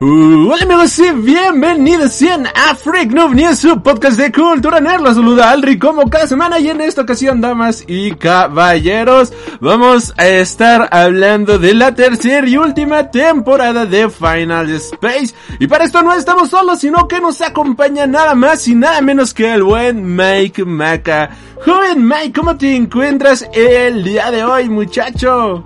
Uh, hola amigos y bienvenidos sean a Freak Noob News, su podcast de cultura nerd. Los saluda Alri como cada semana y en esta ocasión, damas y caballeros, vamos a estar hablando de la tercera y última temporada de Final Space. Y para esto no estamos solos, sino que nos acompaña nada más y nada menos que el buen Mike Maca. Joven Mike, ¿cómo te encuentras el día de hoy, muchacho?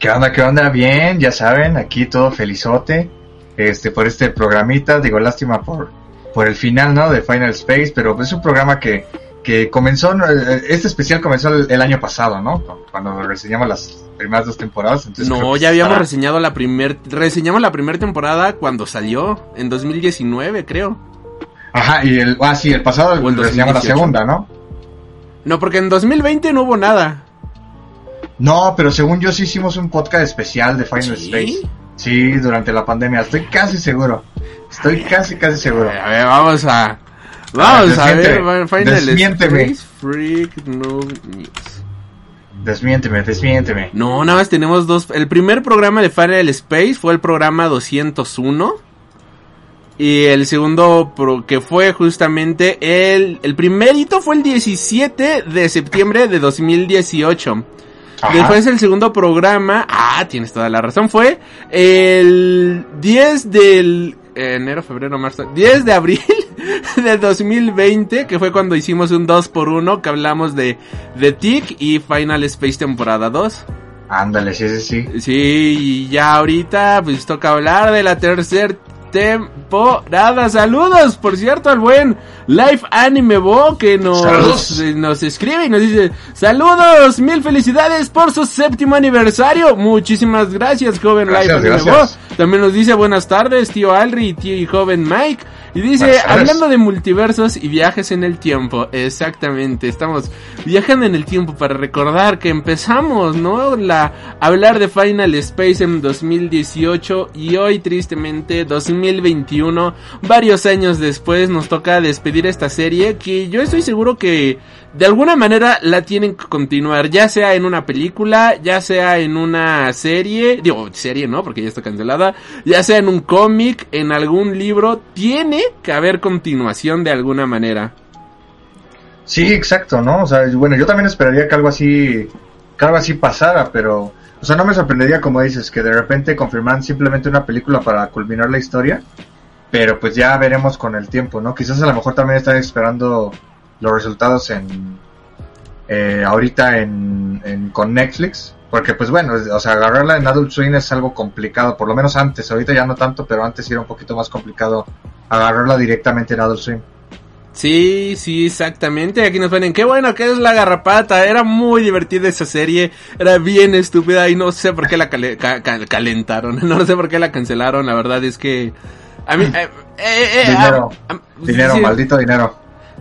¿Qué onda? ¿Qué onda? Bien, ya saben, aquí todo felizote este, por este programita. Digo, lástima por, por el final, ¿no? De Final Space, pero es un programa que, que comenzó, eh, este especial comenzó el, año pasado, ¿no? Cuando reseñamos las primeras dos temporadas. Entonces no, ya habíamos reseñado la primer, reseñamos la primera temporada cuando salió, en 2019, creo. Ajá, y el, ah, sí, el pasado reseñamos la segunda, ¿no? No, porque en 2020 no hubo nada. No, pero según yo sí hicimos un podcast especial de Final Space. Sí, durante la pandemia, estoy casi seguro. Estoy casi, casi seguro. A ver, vamos a. Vamos a, ver, Final Desmiénteme. Freak News. Desmiénteme, desmiénteme. No, nada más tenemos dos. El primer programa de Final Space fue el programa 201. Y el segundo que fue justamente el... El primerito fue el 17 de septiembre de 2018. Después el segundo programa, ah, tienes toda la razón, fue el 10 del enero, febrero, marzo, 10 de abril de 2020, que fue cuando hicimos un 2 por 1 que hablamos de The Tick y Final Space temporada 2. Ándale, sí, sí, sí. Sí, y ya ahorita pues toca hablar de la tercera temporada. Saludos, por cierto, al buen Life Anime Bo que nos, nos escribe y nos dice saludos, mil felicidades por su séptimo aniversario. Muchísimas gracias, joven Life Anime Bo. También nos dice buenas tardes, tío Alri tío y joven Mike. Y dice, hablando de multiversos y viajes en el tiempo, exactamente, estamos viajando en el tiempo para recordar que empezamos, ¿no? La, hablar de Final Space en 2018 y hoy tristemente 2021, varios años después nos toca despedir esta serie que yo estoy seguro que de alguna manera la tienen que continuar, ya sea en una película, ya sea en una serie, digo, serie no, porque ya está cancelada, ya sea en un cómic, en algún libro, tiene que haber continuación de alguna manera. Sí, exacto, ¿no? O sea, bueno, yo también esperaría que algo así, que algo así pasara, pero, o sea, no me sorprendería, como dices, que de repente confirman simplemente una película para culminar la historia, pero pues ya veremos con el tiempo, ¿no? Quizás a lo mejor también están esperando los resultados en eh, ahorita en, con Netflix porque pues bueno o sea agarrarla en Adult Swim es algo complicado por lo menos antes ahorita ya no tanto pero antes era un poquito más complicado agarrarla directamente en Adult Swim Sí, sí, exactamente. Aquí nos ponen, qué bueno que es la garrapata. Era muy divertida esa serie. Era bien estúpida y no sé por qué la calentaron. No sé por qué la cancelaron. La verdad es que... A mí... Eh, eh, dinero. dinero, maldito dinero.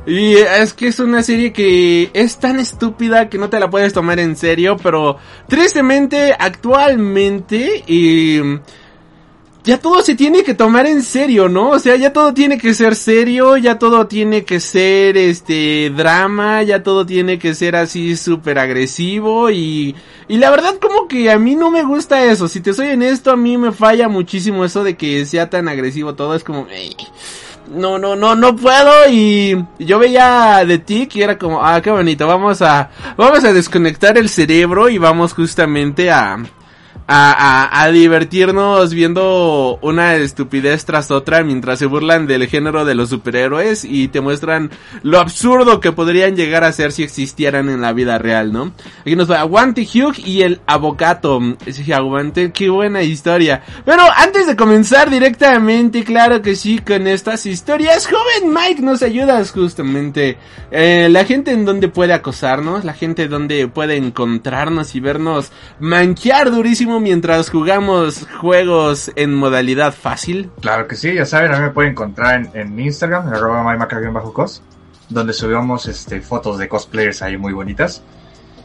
Y es que es una serie que es tan estúpida que no te la puedes tomar en serio, pero tristemente actualmente y ya todo se tiene que tomar en serio, ¿no? O sea, ya todo tiene que ser serio, ya todo tiene que ser este drama, ya todo tiene que ser así súper agresivo y y la verdad como que a mí no me gusta eso, si te soy en esto a mí me falla muchísimo eso de que sea tan agresivo todo, es como no, no, no, no puedo y yo veía de ti y era como, ah, qué bonito, vamos a, vamos a desconectar el cerebro y vamos justamente a, a, a, divertirnos viendo una estupidez tras otra mientras se burlan del género de los superhéroes y te muestran lo absurdo que podrían llegar a ser si existieran en la vida real, ¿no? Aquí nos va Aguante Hugh y el Avocato. Aguante, qué buena historia. Pero antes de comenzar directamente, claro que sí, con estas historias, joven Mike, nos ayudas justamente. Eh, la gente en donde puede acosarnos, la gente donde puede encontrarnos y vernos manquear durísimo mientras jugamos juegos en modalidad fácil? Claro que sí, ya saben, a mí me pueden encontrar en, Instagram, en arroba cos donde subimos este, fotos de cosplayers ahí muy bonitas.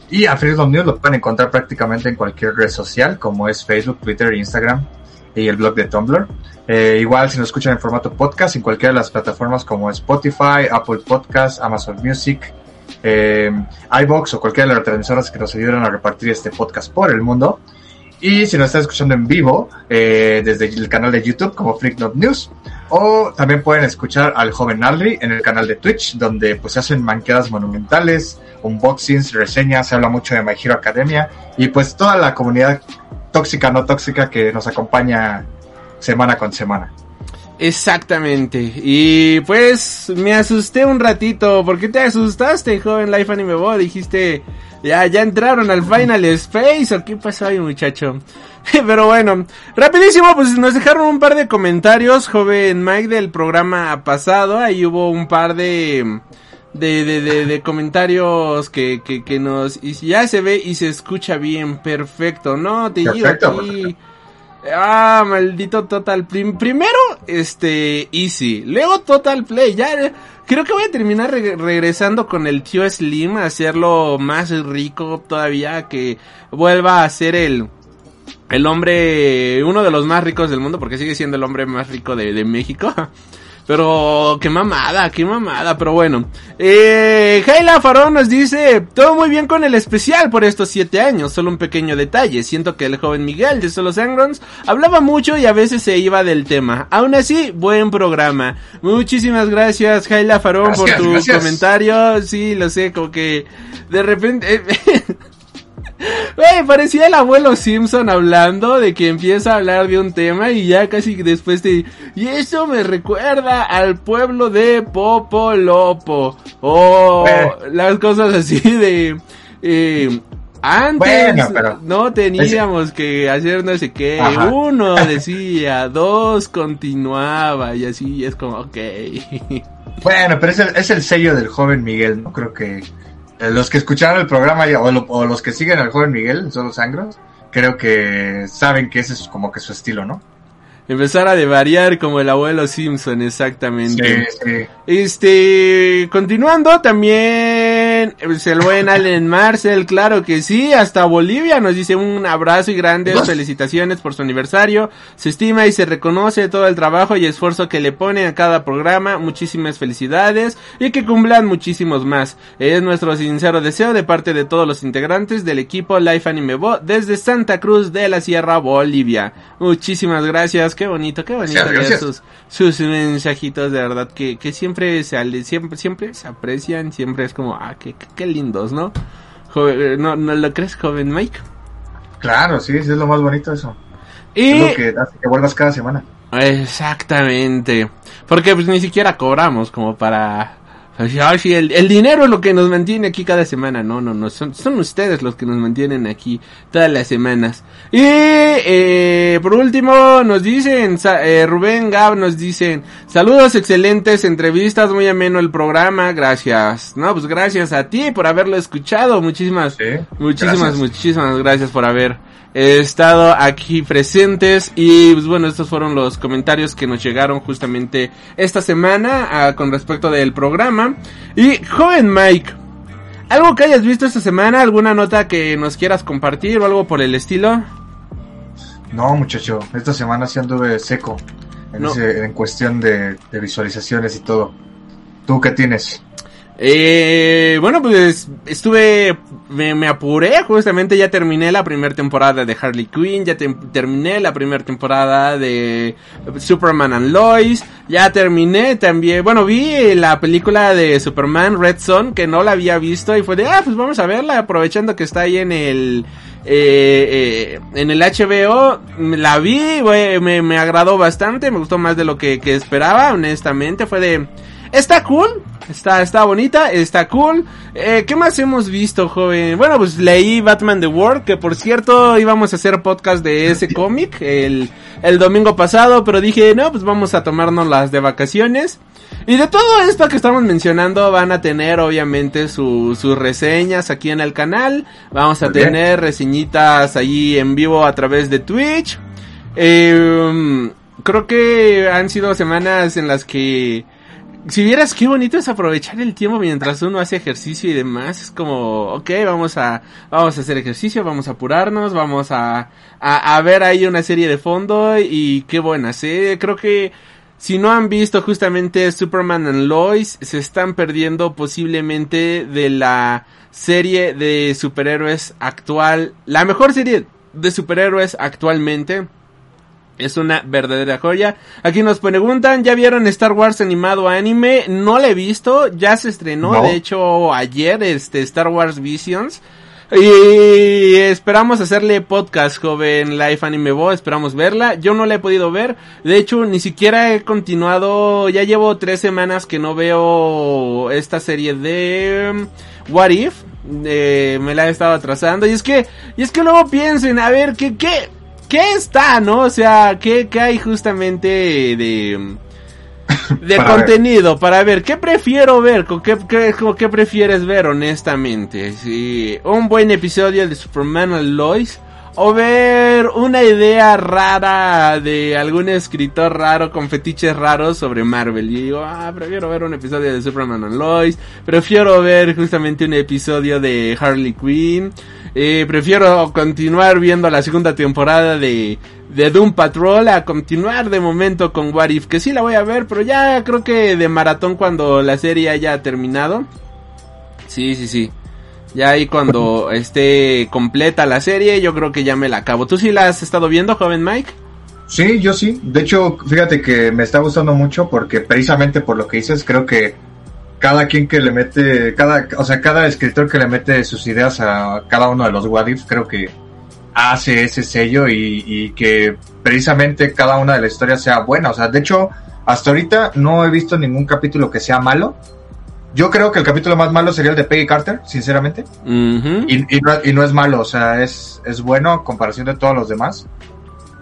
Y a Freedom News lo pueden encontrar prácticamente en cualquier red social, como es Facebook, Twitter, Instagram y el blog de Tumblr. Eh, igual si nos escuchan en formato podcast, en cualquiera de las plataformas como Spotify, Apple Podcasts, Amazon Music, eh, iBox o cualquiera de las transmisoras que nos ayudan a repartir este podcast por el mundo. Y si nos está escuchando en vivo, eh, desde el canal de YouTube como Freak Not News, o también pueden escuchar al joven Nalri en el canal de Twitch, donde pues se hacen manqueadas monumentales, unboxings, reseñas, se habla mucho de My Hero Academia, y pues toda la comunidad tóxica, no tóxica que nos acompaña semana con semana. Exactamente. Y pues me asusté un ratito. ¿Por qué te asustaste, joven Life Anime Boy? Dijiste, ya, ya entraron al Final Space. ¿O qué pasó ahí, muchacho? Pero bueno, rapidísimo, pues nos dejaron un par de comentarios, joven Mike, del programa pasado. Ahí hubo un par de... De, de, de, de comentarios que, que, que nos... Y ya se ve y se escucha bien, perfecto. No, te digo aquí... Ah, maldito Total Play. Primero, este, Easy. Luego Total Play. Ya, creo que voy a terminar re regresando con el tío Slim. A hacerlo más rico todavía. Que vuelva a ser el, el hombre, uno de los más ricos del mundo. Porque sigue siendo el hombre más rico de, de México. Pero qué mamada, qué mamada, pero bueno. Eh, Jaila Farón nos dice, todo muy bien con el especial por estos siete años, solo un pequeño detalle. Siento que el joven Miguel de Solo Sangrons hablaba mucho y a veces se iba del tema. Aún así, buen programa. Muchísimas gracias Jaila Farón por tu gracias. comentario. Sí, lo sé, como que de repente... Wey, parecía el abuelo Simpson hablando de que empieza a hablar de un tema y ya casi después te... Y eso me recuerda al pueblo de Popolopo. O oh, las cosas así de... Eh, antes bueno, pero no teníamos que hacer no sé qué. Ajá. Uno decía, dos continuaba y así es como, ok. Bueno, pero es el, es el sello del joven Miguel, no creo que los que escucharon el programa o, lo, o, los que siguen al joven Miguel, son los sangros, creo que saben que ese es como que su estilo, ¿no? Empezar a variar como el abuelo Simpson, exactamente. Sí, sí. Este, continuando también, pues, el buen Allen Marcel, claro que sí, hasta Bolivia nos dice un abrazo y grandes felicitaciones por su aniversario. Se estima y se reconoce todo el trabajo y esfuerzo que le pone a cada programa. Muchísimas felicidades y que cumplan muchísimos más. Es nuestro sincero deseo de parte de todos los integrantes del equipo Life Anime Bo desde Santa Cruz de la Sierra, Bolivia. Muchísimas gracias qué bonito, qué bonito sus, sus mensajitos de verdad que, que siempre se siempre, siempre se aprecian, siempre es como, ah, qué, qué, qué lindos, ¿no? Joven, ¿no? ¿No lo crees, joven Mike? Claro, sí, sí es lo más bonito eso. Y... Es lo que hace que vuelvas cada semana. Exactamente. Porque pues ni siquiera cobramos como para... Ay, sí, el, el, dinero es lo que nos mantiene aquí cada semana. No, no, no. Son, son ustedes los que nos mantienen aquí todas las semanas. Y eh, por último nos dicen, eh, Rubén Gab nos dicen, saludos, excelentes entrevistas, muy ameno el programa, gracias. No, pues gracias a ti por haberlo escuchado. Muchísimas, muchísimas, gracias. muchísimas gracias por haber estado aquí presentes y pues bueno estos fueron los comentarios que nos llegaron justamente esta semana ah, con respecto del programa y joven Mike algo que hayas visto esta semana alguna nota que nos quieras compartir o algo por el estilo No, muchacho, esta semana sí anduve seco en, No. ese- en cuestión de, de visualizaciones y todo. ¿Tú qué tienes? Eh, bueno, pues estuve, me, apuré, justamente ya terminé la primera temporada de Harley Quinn, ya terminé la primera temporada de Superman and Lois, ya terminé también, bueno, vi la película de Superman Red Son, que no la había visto y fue de, ah, pues vamos a verla, aprovechando que está ahí en el, eh, eh, en el HBO, la vi, güey, me, me agradó bastante, me gustó más de lo que, que esperaba, honestamente, fue de, Está cool, está, está bonita, está cool. Eh, ¿Qué más hemos visto, joven? Bueno, pues leí Batman The World, que por cierto íbamos a hacer podcast de ese cómic el, el domingo pasado, pero dije, no, pues vamos a tomarnos las de vacaciones. Y de todo esto que estamos mencionando van a tener obviamente su- sus reseñas aquí en el canal. Vamos a Muy bien. tener reseñitas allí en vivo a través de Twitch. Eh, creo que han sido semanas en las que si vieras qué bonito es aprovechar el tiempo mientras uno hace ejercicio y demás, es como, ok, vamos a, vamos a hacer ejercicio, vamos a apurarnos, vamos a, a, a ver ahí una serie de fondo y qué buenas, eh, creo que si no han visto justamente Superman and Lois, se están perdiendo posiblemente de la serie de superhéroes actual, la mejor serie de superhéroes actualmente. Es una verdadera joya. Aquí nos preguntan, ¿ya vieron Star Wars animado anime? No la he visto, ya se estrenó, No. de hecho ayer, este Star Wars Visions. Y esperamos hacerle podcast, joven Life Anime Bo, esperamos verla. Yo no la he podido ver, de hecho ni siquiera he continuado, ya llevo tres semanas que no veo esta serie de um, What If. Eh, me la he estado atrasando y es que, y es que luego piensen, a ver, ¿qué, qué, qué está, no? O sea, ¿qué, qué hay justamente de, de Para ver. contenido para ver qué prefiero ver, con qué, qué, con qué prefieres ver honestamente, si un buen episodio de Superman and Lois o ver una idea rara de algún escritor raro con fetiches raros sobre Marvel. Y digo, ah, prefiero ver un episodio de Superman and Lois, prefiero ver justamente un episodio de Harley Quinn, eh, prefiero continuar viendo la segunda temporada de, de Doom Patrol a continuar de momento con What If, que sí la voy a ver, pero ya creo que de maratón cuando la serie haya terminado. Sí, sí, sí. Ya ahí cuando esté completa la serie, yo creo que ya me la acabo. ¿Tú sí la has estado viendo, joven Mike? Sí, yo sí. De hecho, fíjate que me está gustando mucho porque precisamente por lo que dices, creo que cada quien que le mete, cada, o sea, cada escritor que le mete sus ideas a cada uno de los what ifs, creo que hace ese sello y, y que precisamente cada una de las historias sea buena. O sea, de hecho, hasta ahorita no he visto ningún capítulo que sea malo. Yo creo que el capítulo más malo sería el de Peggy Carter, sinceramente. Ujú. Y, y no, y no es malo, o sea, es, es bueno a comparación de todos los demás.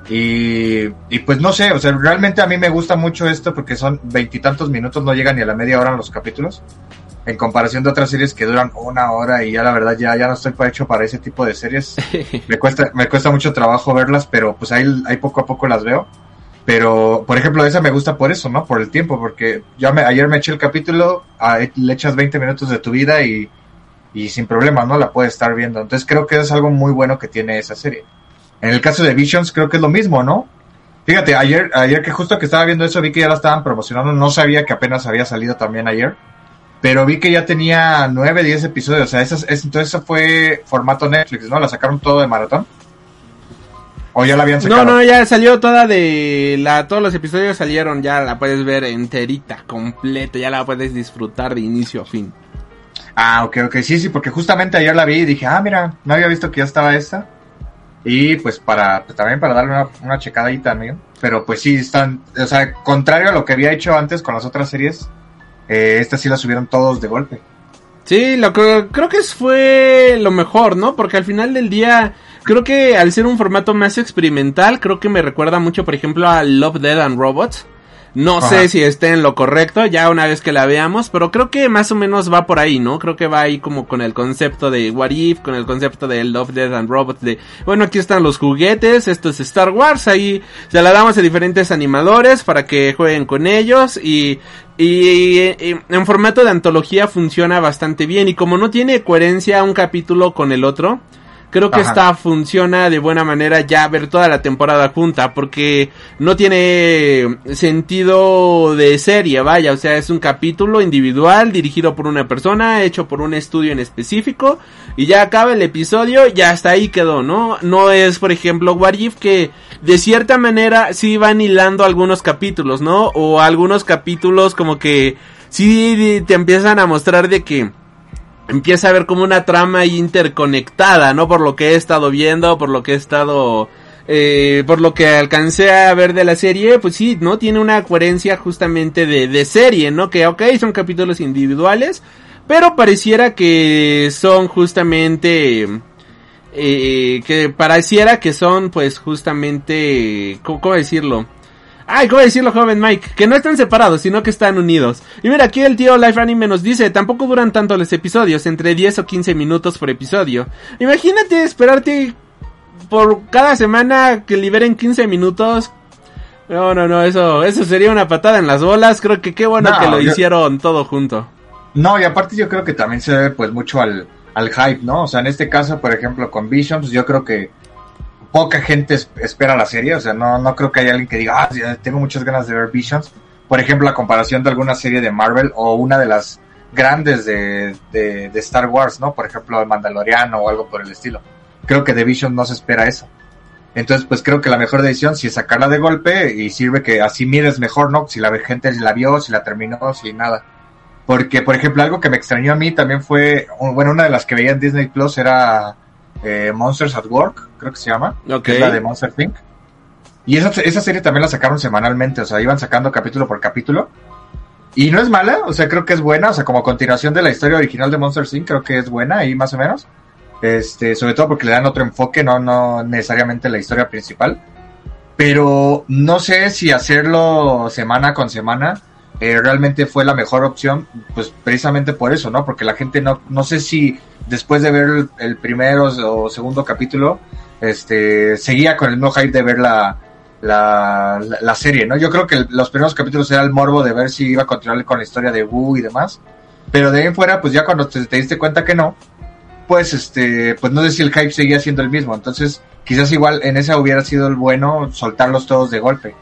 Y, y pues no sé, o sea, realmente a mí me gusta mucho esto porque son veintitantos minutos, no llegan ni a la media hora en los capítulos. En comparación de otras series que duran una hora y ya la verdad ya, ya no estoy hecho para ese tipo de series. me cuesta, me cuesta mucho trabajo verlas, pero pues ahí, ahí poco a poco las veo. Pero, por ejemplo, esa me gusta por eso, ¿no? Por el tiempo, porque yo me, ayer me eché el capítulo, le echas 20 minutos de tu vida y, y sin problema, ¿no? La puedes estar viendo. Entonces creo que es algo muy bueno que tiene esa serie. En el caso de Visions creo que es lo mismo, ¿no? Fíjate, ayer, ayer que justo que estaba viendo eso vi que ya la estaban promocionando, no sabía que apenas había salido también ayer, pero vi que ya tenía 9, 10 episodios, o sea, esas, es, entonces eso fue formato Netflix, ¿no? La sacaron todo de maratón. O ya la habían sacado. No, no, ya salió toda de la, todos los episodios salieron, ya la puedes ver enterita, completa, ya la puedes disfrutar de inicio a fin. Ah, ok, ok, sí, sí, porque justamente ayer la vi y dije, ah, mira, no había visto que ya estaba esta. Y pues para, pues, también para darle una, una checada ahí también. Pero pues sí, están, o sea, contrario a lo que había hecho antes con las otras series, eh, esta sí la subieron todos de golpe. Sí, lo que creo que fue lo mejor, ¿no? Porque al final del día, creo que al ser un formato más experimental, creo que me recuerda mucho, por ejemplo, a Love, Dead and Robots. No Ajá. sé si esté en lo correcto, ya una vez que la veamos, pero creo que más o menos va por ahí, ¿no? Creo que va ahí como con el concepto de What If, con el concepto de Love, Dead and Robots, de, bueno, aquí están los juguetes, esto es Star Wars, ahí se la damos a diferentes animadores para que jueguen con ellos y, y, y en formato de antología funciona bastante bien y como no tiene coherencia un capítulo con el otro, creo que Ajá. esta funciona de buena manera ya ver toda la temporada junta porque no tiene sentido de serie, vaya, o sea, es un capítulo individual dirigido por una persona, hecho por un estudio en específico y ya acaba el episodio, ya hasta ahí quedó, ¿no? No es, por ejemplo, What If que de cierta manera sí van hilando algunos capítulos, ¿no? O algunos capítulos como que sí te empiezan a mostrar de que empieza a haber como una trama interconectada, ¿no? Por lo que he estado viendo, por lo que he estado... Eh, por lo que alcancé a ver de la serie, pues sí, ¿no? Tiene una coherencia justamente de, de serie, ¿no? Que, ok, son capítulos individuales, pero pareciera que son justamente... Eh, que pareciera que son, pues, justamente... ¿Cómo, cómo decirlo? Ay, ¿cómo decirlo, joven Mike? Que no están separados, sino que están unidos. Y mira, aquí el tío Life Anime nos dice, tampoco duran tanto los episodios, entre 10 o 15 minutos por episodio. Imagínate esperarte por cada semana que liberen 15 minutos. No, no, no, eso, eso sería una patada en las bolas. Creo que qué bueno No, que lo yo- hicieron todo junto. No, y aparte yo creo que también se debe pues mucho al, al hype, ¿no? O sea, en este caso, por ejemplo, con Visions, yo creo que poca gente es- espera la serie, o sea, no, no creo que haya alguien que diga, ah, tengo muchas ganas de ver Visions. Por ejemplo, la comparación de alguna serie de Marvel o una de las grandes de, de, Star Wars, ¿no? Por ejemplo, el Mandaloriano o algo por el estilo. Creo que de Visions no se espera eso. Entonces, pues creo que la mejor decisión sí es sacarla de golpe y sirve que así mires mejor, ¿no? Si la gente la vio, si la terminó, si nada. Porque, por ejemplo, algo que me extrañó a mí también fue, bueno, una de las que veía en Disney Plus era eh, Monsters at Work, creo que se llama, Ok. que es la de Monster Inc. Y esa, esa serie también la sacaron semanalmente, o sea, iban sacando capítulo por capítulo. Y no es mala, o sea, creo que es buena, o sea, como continuación de la historia original de Monster Inc., creo que es buena ahí más o menos. Este, sobre todo porque le dan otro enfoque, no, no necesariamente la historia principal. Pero no sé si hacerlo semana con semana eh, realmente fue la mejor opción, pues precisamente por eso, ¿no? Porque la gente no, no sé si después de ver el, primero o segundo capítulo, este, seguía con el mismo hype de ver la, la, serie, ¿no? Yo creo que los primeros capítulos era el morbo de ver si iba a continuar con la historia de Wu y demás. Pero de ahí en fuera, pues ya cuando te, te diste cuenta que no, pues este, pues no sé si el hype seguía siendo el mismo. Entonces, quizás igual en esa hubiera sido el bueno soltarlos todos de golpe.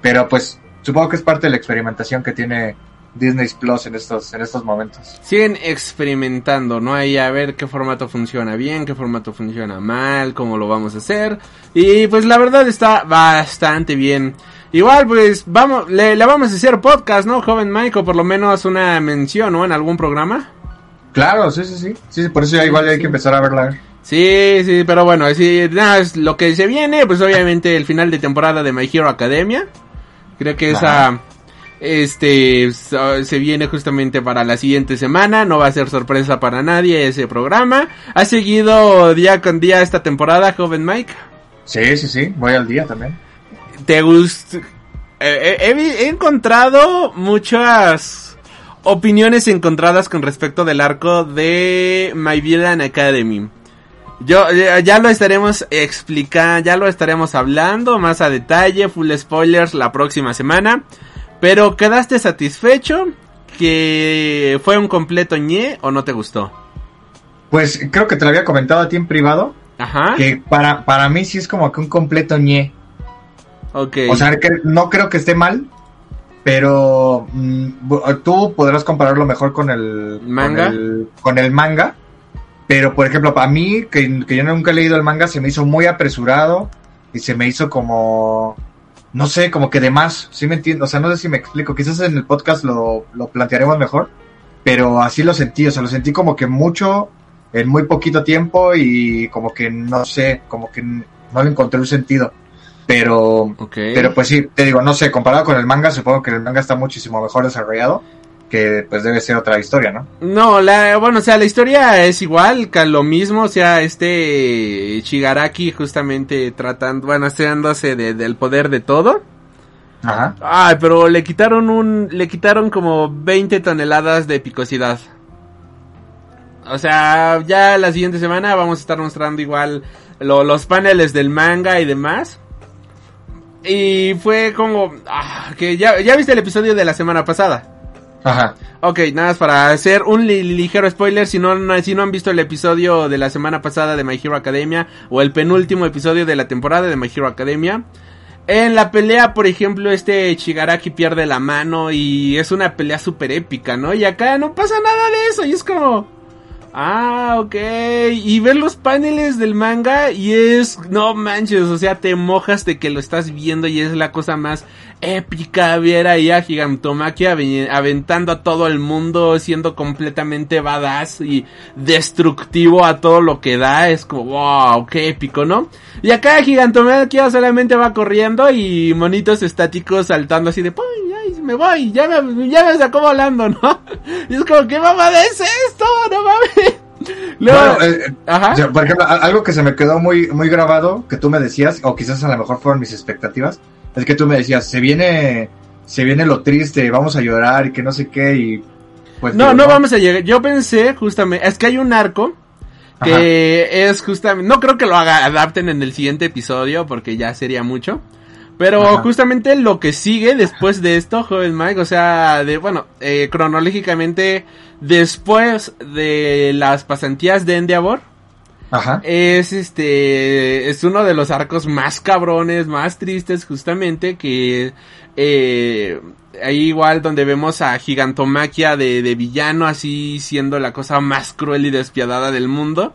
Pero pues supongo que es parte de la experimentación que tiene Disney Plus en estos, en estos momentos. Siguen experimentando, ¿no? Ahí a ver qué formato funciona bien, qué formato funciona mal, cómo lo vamos a hacer. Y pues la verdad está bastante bien. Igual, pues vamos, le, le vamos a hacer podcast, ¿no? Joven o por lo menos una mención, ¿no? En algún programa. Claro, sí, sí, sí. Sí, sí, por eso ya igual hay que empezar a verla. Sí, sí, pero bueno, sí, nada, es lo que se viene, pues obviamente el final de temporada de My Hero Academia. Creo que esa, este, se viene justamente para la siguiente semana, no va a ser sorpresa para nadie ese programa. ¿Ha seguido día con día esta temporada, joven Mike? Sí, sí, sí. Voy al día también. ¿Te gusta? he, he- he encontrado muchas opiniones encontradas con respecto del arco de My Villain Academy. Yo ya, ya lo estaremos explicando, ya lo estaremos hablando más a detalle, full spoilers la próxima semana. Pero ¿quedaste satisfecho? ¿Que fue un completo ñe o no te gustó? Pues creo que te lo había comentado a ti en privado, Ajá. que para, para mí sí es como que un completo ñe. Ok. O sea, que no creo que esté mal, pero mm, tú podrás compararlo mejor con el ¿Manga? Con el, con el manga. Pero, por ejemplo, para mí, que, que yo nunca he leído el manga, se me hizo muy apresurado y se me hizo como, no sé, como que de más, ¿sí me entiendo? O sea, no sé si me explico, quizás en el podcast lo, lo plantearemos mejor, pero así lo sentí, o sea, lo sentí como que mucho en muy poquito tiempo y como que, no sé, como que no le encontré un sentido. Pero, ok. pero pues sí, te digo, no sé, comparado con el manga, supongo que el manga está muchísimo mejor desarrollado, que pues debe ser otra historia, ¿no? No, la, bueno, o sea, la historia es igual, lo mismo, o sea, este Shigaraki justamente tratando, bueno, haciéndose de, del poder de todo. Ajá. Ay, pero le quitaron un, le quitaron como 20 toneladas de picosidad. O sea, ya la siguiente semana vamos a estar mostrando igual lo- los paneles del manga y demás. Y fue como, ah, que ya, ya viste el episodio de la semana pasada. Ajá. Ok, nada más para hacer un li- ligero spoiler, si no, no- si no han visto el episodio de la semana pasada de My Hero Academia o el penúltimo episodio de la temporada de My Hero Academia. En la pelea, por ejemplo, este Shigaraki pierde la mano y es una pelea súper épica, ¿no? Y acá no pasa nada de eso y es como... Ah, ok. Y ver los paneles del manga y es... No manches, o sea, te mojas de que lo estás viendo y es la cosa más épica ver ahí a Gigantomaki ave- aventando a todo el mundo, siendo completamente badass y destructivo a todo lo que da. Es como, wow, qué épico, ¿no? Y acá Gigantomaki solamente va corriendo y monitos estáticos saltando así de, ¡pum! ¡Ay, me voy! Ya me, ya me sacó volando, ¿no? Y es como, ¿qué mamada es esto? ¡No mames! Luego, Bueno, eh, ajá. o sea, por ejemplo, algo que se me quedó muy, muy grabado, que tú me decías, o quizás a lo mejor fueron mis expectativas, es que tú me decías, se viene, se viene lo triste, vamos a llorar y que no sé qué, y pues... No, no vamos a llegar. Yo pensé justamente, es que hay un arco que es justamente, no creo que lo haga, adapten en el siguiente episodio porque ya sería mucho. Pero Ajá. justamente lo que sigue después de esto, joven Mike, o sea, de, bueno, eh, cronológicamente, después de las pasantías de Endeavor, Ajá. es este, es uno de los arcos más cabrones, más tristes justamente, que, eh, ahí igual donde vemos a Gigantomaquia de, de villano así siendo la cosa más cruel y despiadada del mundo.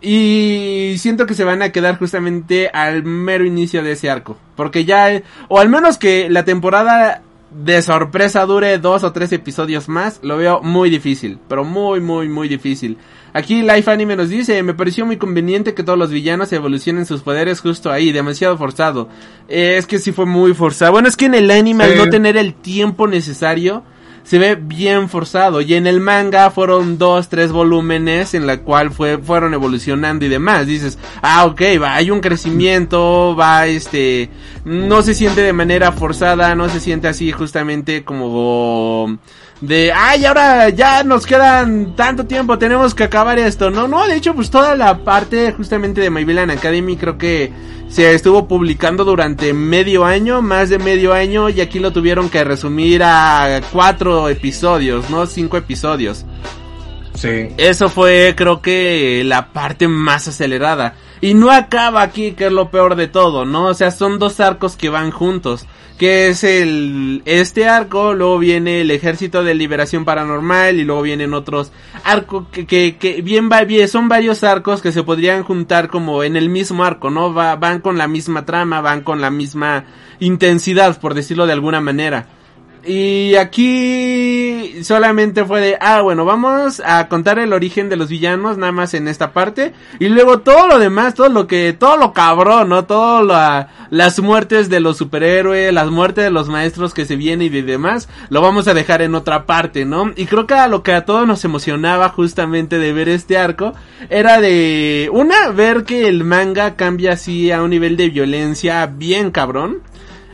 Y siento que se van a quedar justamente al mero inicio de ese arco. Porque ya, o al menos que la temporada de sorpresa dure dos o tres episodios más, lo veo muy difícil. Pero muy, muy, muy difícil. Aquí Life Anime nos dice, me pareció muy conveniente que todos los villanos evolucionen sus poderes justo ahí, demasiado forzado. Eh, es que sí fue muy forzado. Bueno, es que en el anime al no tener el tiempo necesario, se ve bien forzado. Y en el manga fueron dos, tres volúmenes en la cual fue, fueron evolucionando y demás. Dices, ah, ok, va, hay un crecimiento, va, este, no se siente de manera forzada, no se siente así justamente como de, ay, ahora ya nos quedan tanto tiempo, tenemos que acabar esto. No, no, de hecho, pues toda la parte justamente de My Villain Academy creo que se estuvo publicando durante medio año, más de medio año, y aquí lo tuvieron que resumir a cuatro episodios, ¿no? Cinco episodios. Eso fue, creo que, la parte más acelerada. Y no acaba aquí, que es lo peor de todo, ¿no? O sea, son dos arcos que van juntos. Que es el, este arco, luego viene el ejército de liberación paranormal y luego vienen otros arcos que, que, que bien va bien, son varios arcos que se podrían juntar como en el mismo arco, ¿no? Va, van con la misma trama, van con la misma intensidad, por decirlo de alguna manera. Y aquí solamente fue de, ah, bueno, vamos a contar el origen de los villanos nada más en esta parte. Y luego todo lo demás, todo lo que, todo lo cabrón, ¿no? Todo la, las muertes de los superhéroes, las muertes de los maestros que se vienen y de demás, lo vamos a dejar en otra parte, ¿no? Y creo que a lo que a todos nos emocionaba justamente de ver este arco, era de, una, ver que el manga cambia así a un nivel de violencia bien cabrón.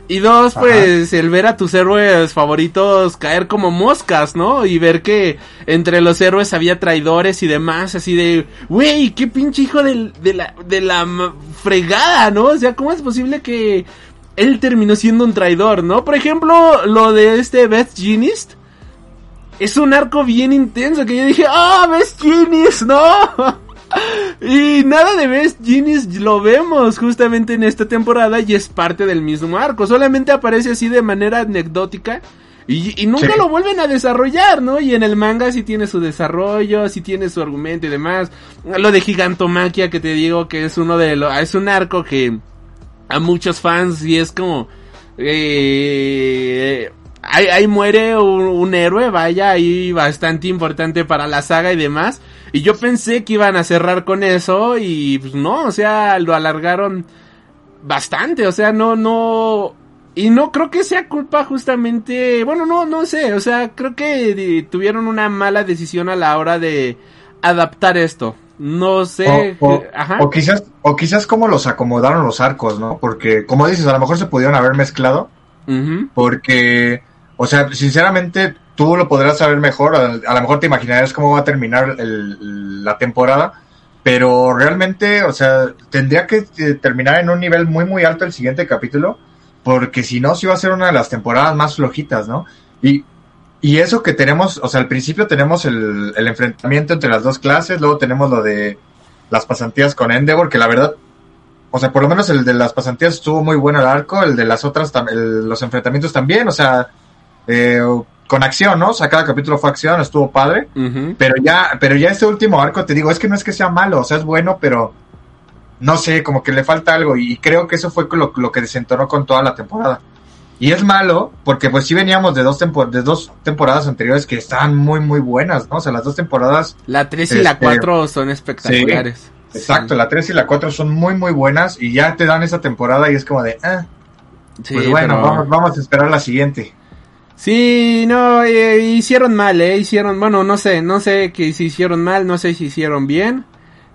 Y dos, Ajá. pues el ver a tus héroes favoritos caer como moscas, ¿no? Y ver que entre los héroes había traidores y demás, así de, güey, qué pinche hijo del- de, la, de la fregada, ¿no? O sea, ¿cómo es posible que él terminó siendo un traidor, ¿no? Por ejemplo, lo de este Beth Genist. Es un arco bien intenso que yo dije, ah, Beth Genist, no. Y nada de Best Genius lo vemos justamente en esta temporada y es parte del mismo arco. Solamente aparece así de manera anecdótica y, y nunca Sí. lo vuelven a desarrollar, ¿no? Y en el manga sí tiene su desarrollo, sí tiene su argumento y demás. Lo de Gigantomaquia que te digo que es uno de los... Es un arco que a muchos fans y es como... Eh, ahí, ahí muere un, un héroe, vaya, ahí bastante importante para la saga y demás. Y yo pensé que iban a cerrar con eso y pues no, o sea, lo alargaron bastante, o sea, no, no... Y no creo que sea culpa justamente, bueno, no, no sé, o sea, creo que tuvieron una mala decisión a la hora de adaptar esto. No sé, O, o- ajá. o quizás, o quizás cómo los acomodaron los arcos, ¿no? Porque, como dices, a lo mejor se pudieron haber mezclado, Porque, o sea, sinceramente, tú lo podrás saber mejor, a, a lo mejor te imaginarás cómo va a terminar el- la temporada, pero realmente, o sea, tendría que eh, terminar en un nivel muy, muy alto el siguiente capítulo, porque si no, sí va a ser una de las temporadas más flojitas, ¿no? Y, y eso que tenemos, o sea, al principio tenemos el, el enfrentamiento entre las dos clases, luego tenemos lo de las pasantías con Endeavor, que la verdad, o sea, por lo menos el de las pasantías estuvo muy bueno el arco, el de las otras, el- los enfrentamientos también, o sea, eh, con acción, ¿no? O sea, cada capítulo fue acción, estuvo padre, pero ya, pero ya este último arco, te digo, es que no es que sea malo, o sea, es bueno, pero no sé, como que le falta algo, y creo que eso fue lo, lo que desentonó con toda la temporada. Y es malo, porque pues sí veníamos de dos, de dos temporadas anteriores que estaban muy, muy buenas, ¿no? O sea, las dos temporadas La 3 y la Este, 4 son espectaculares. Exacto, Sí. la 3 y la 4 son muy muy buenas y ya te dan esa temporada y es como de, ah, Sí, pues bueno, pero- vamos, vamos a esperar la siguiente. Sí, no, eh, hicieron mal, eh, hicieron, bueno, no sé, no sé que si hicieron mal, no sé si hicieron bien.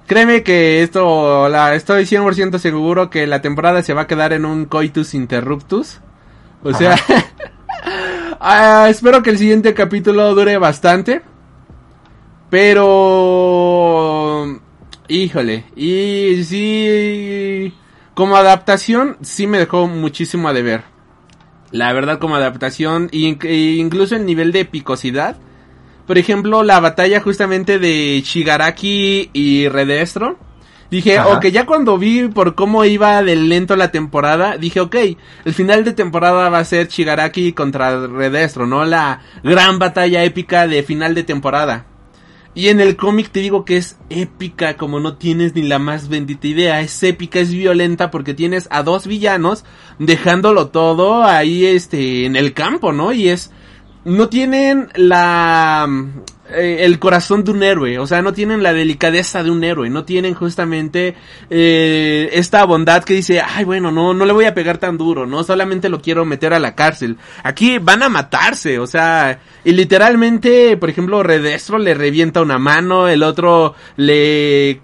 Créeme que esto, la, estoy 100% seguro que la temporada se va a quedar en un coitus interruptus. O sea, ah, espero que el siguiente capítulo dure bastante. Pero, híjole, y sí, como adaptación sí me dejó muchísimo a deber. La verdad como adaptación, e incluso el nivel de epicosidad. Por ejemplo, la batalla justamente de Shigaraki y Redestro. Dije, ok, ya cuando vi por cómo iba de lento la temporada, dije, ok, el final de temporada va a ser Shigaraki contra Redestro, ¿no? La gran batalla épica de final de temporada. Y en el cómic te digo que es épica como no tienes ni la más bendita idea. Es épica, es violenta porque tienes a dos villanos dejándolo todo ahí este en el campo, ¿no? Y es no tienen la eh, el corazón de un héroe, o sea, no tienen la delicadeza de un héroe, no tienen justamente eh, esta bondad que dice, ay, bueno, no, no le voy a pegar tan duro, no, solamente lo quiero meter a la cárcel. Aquí van a matarse, o sea, y literalmente, por ejemplo, Redestro le revienta una mano, el otro le...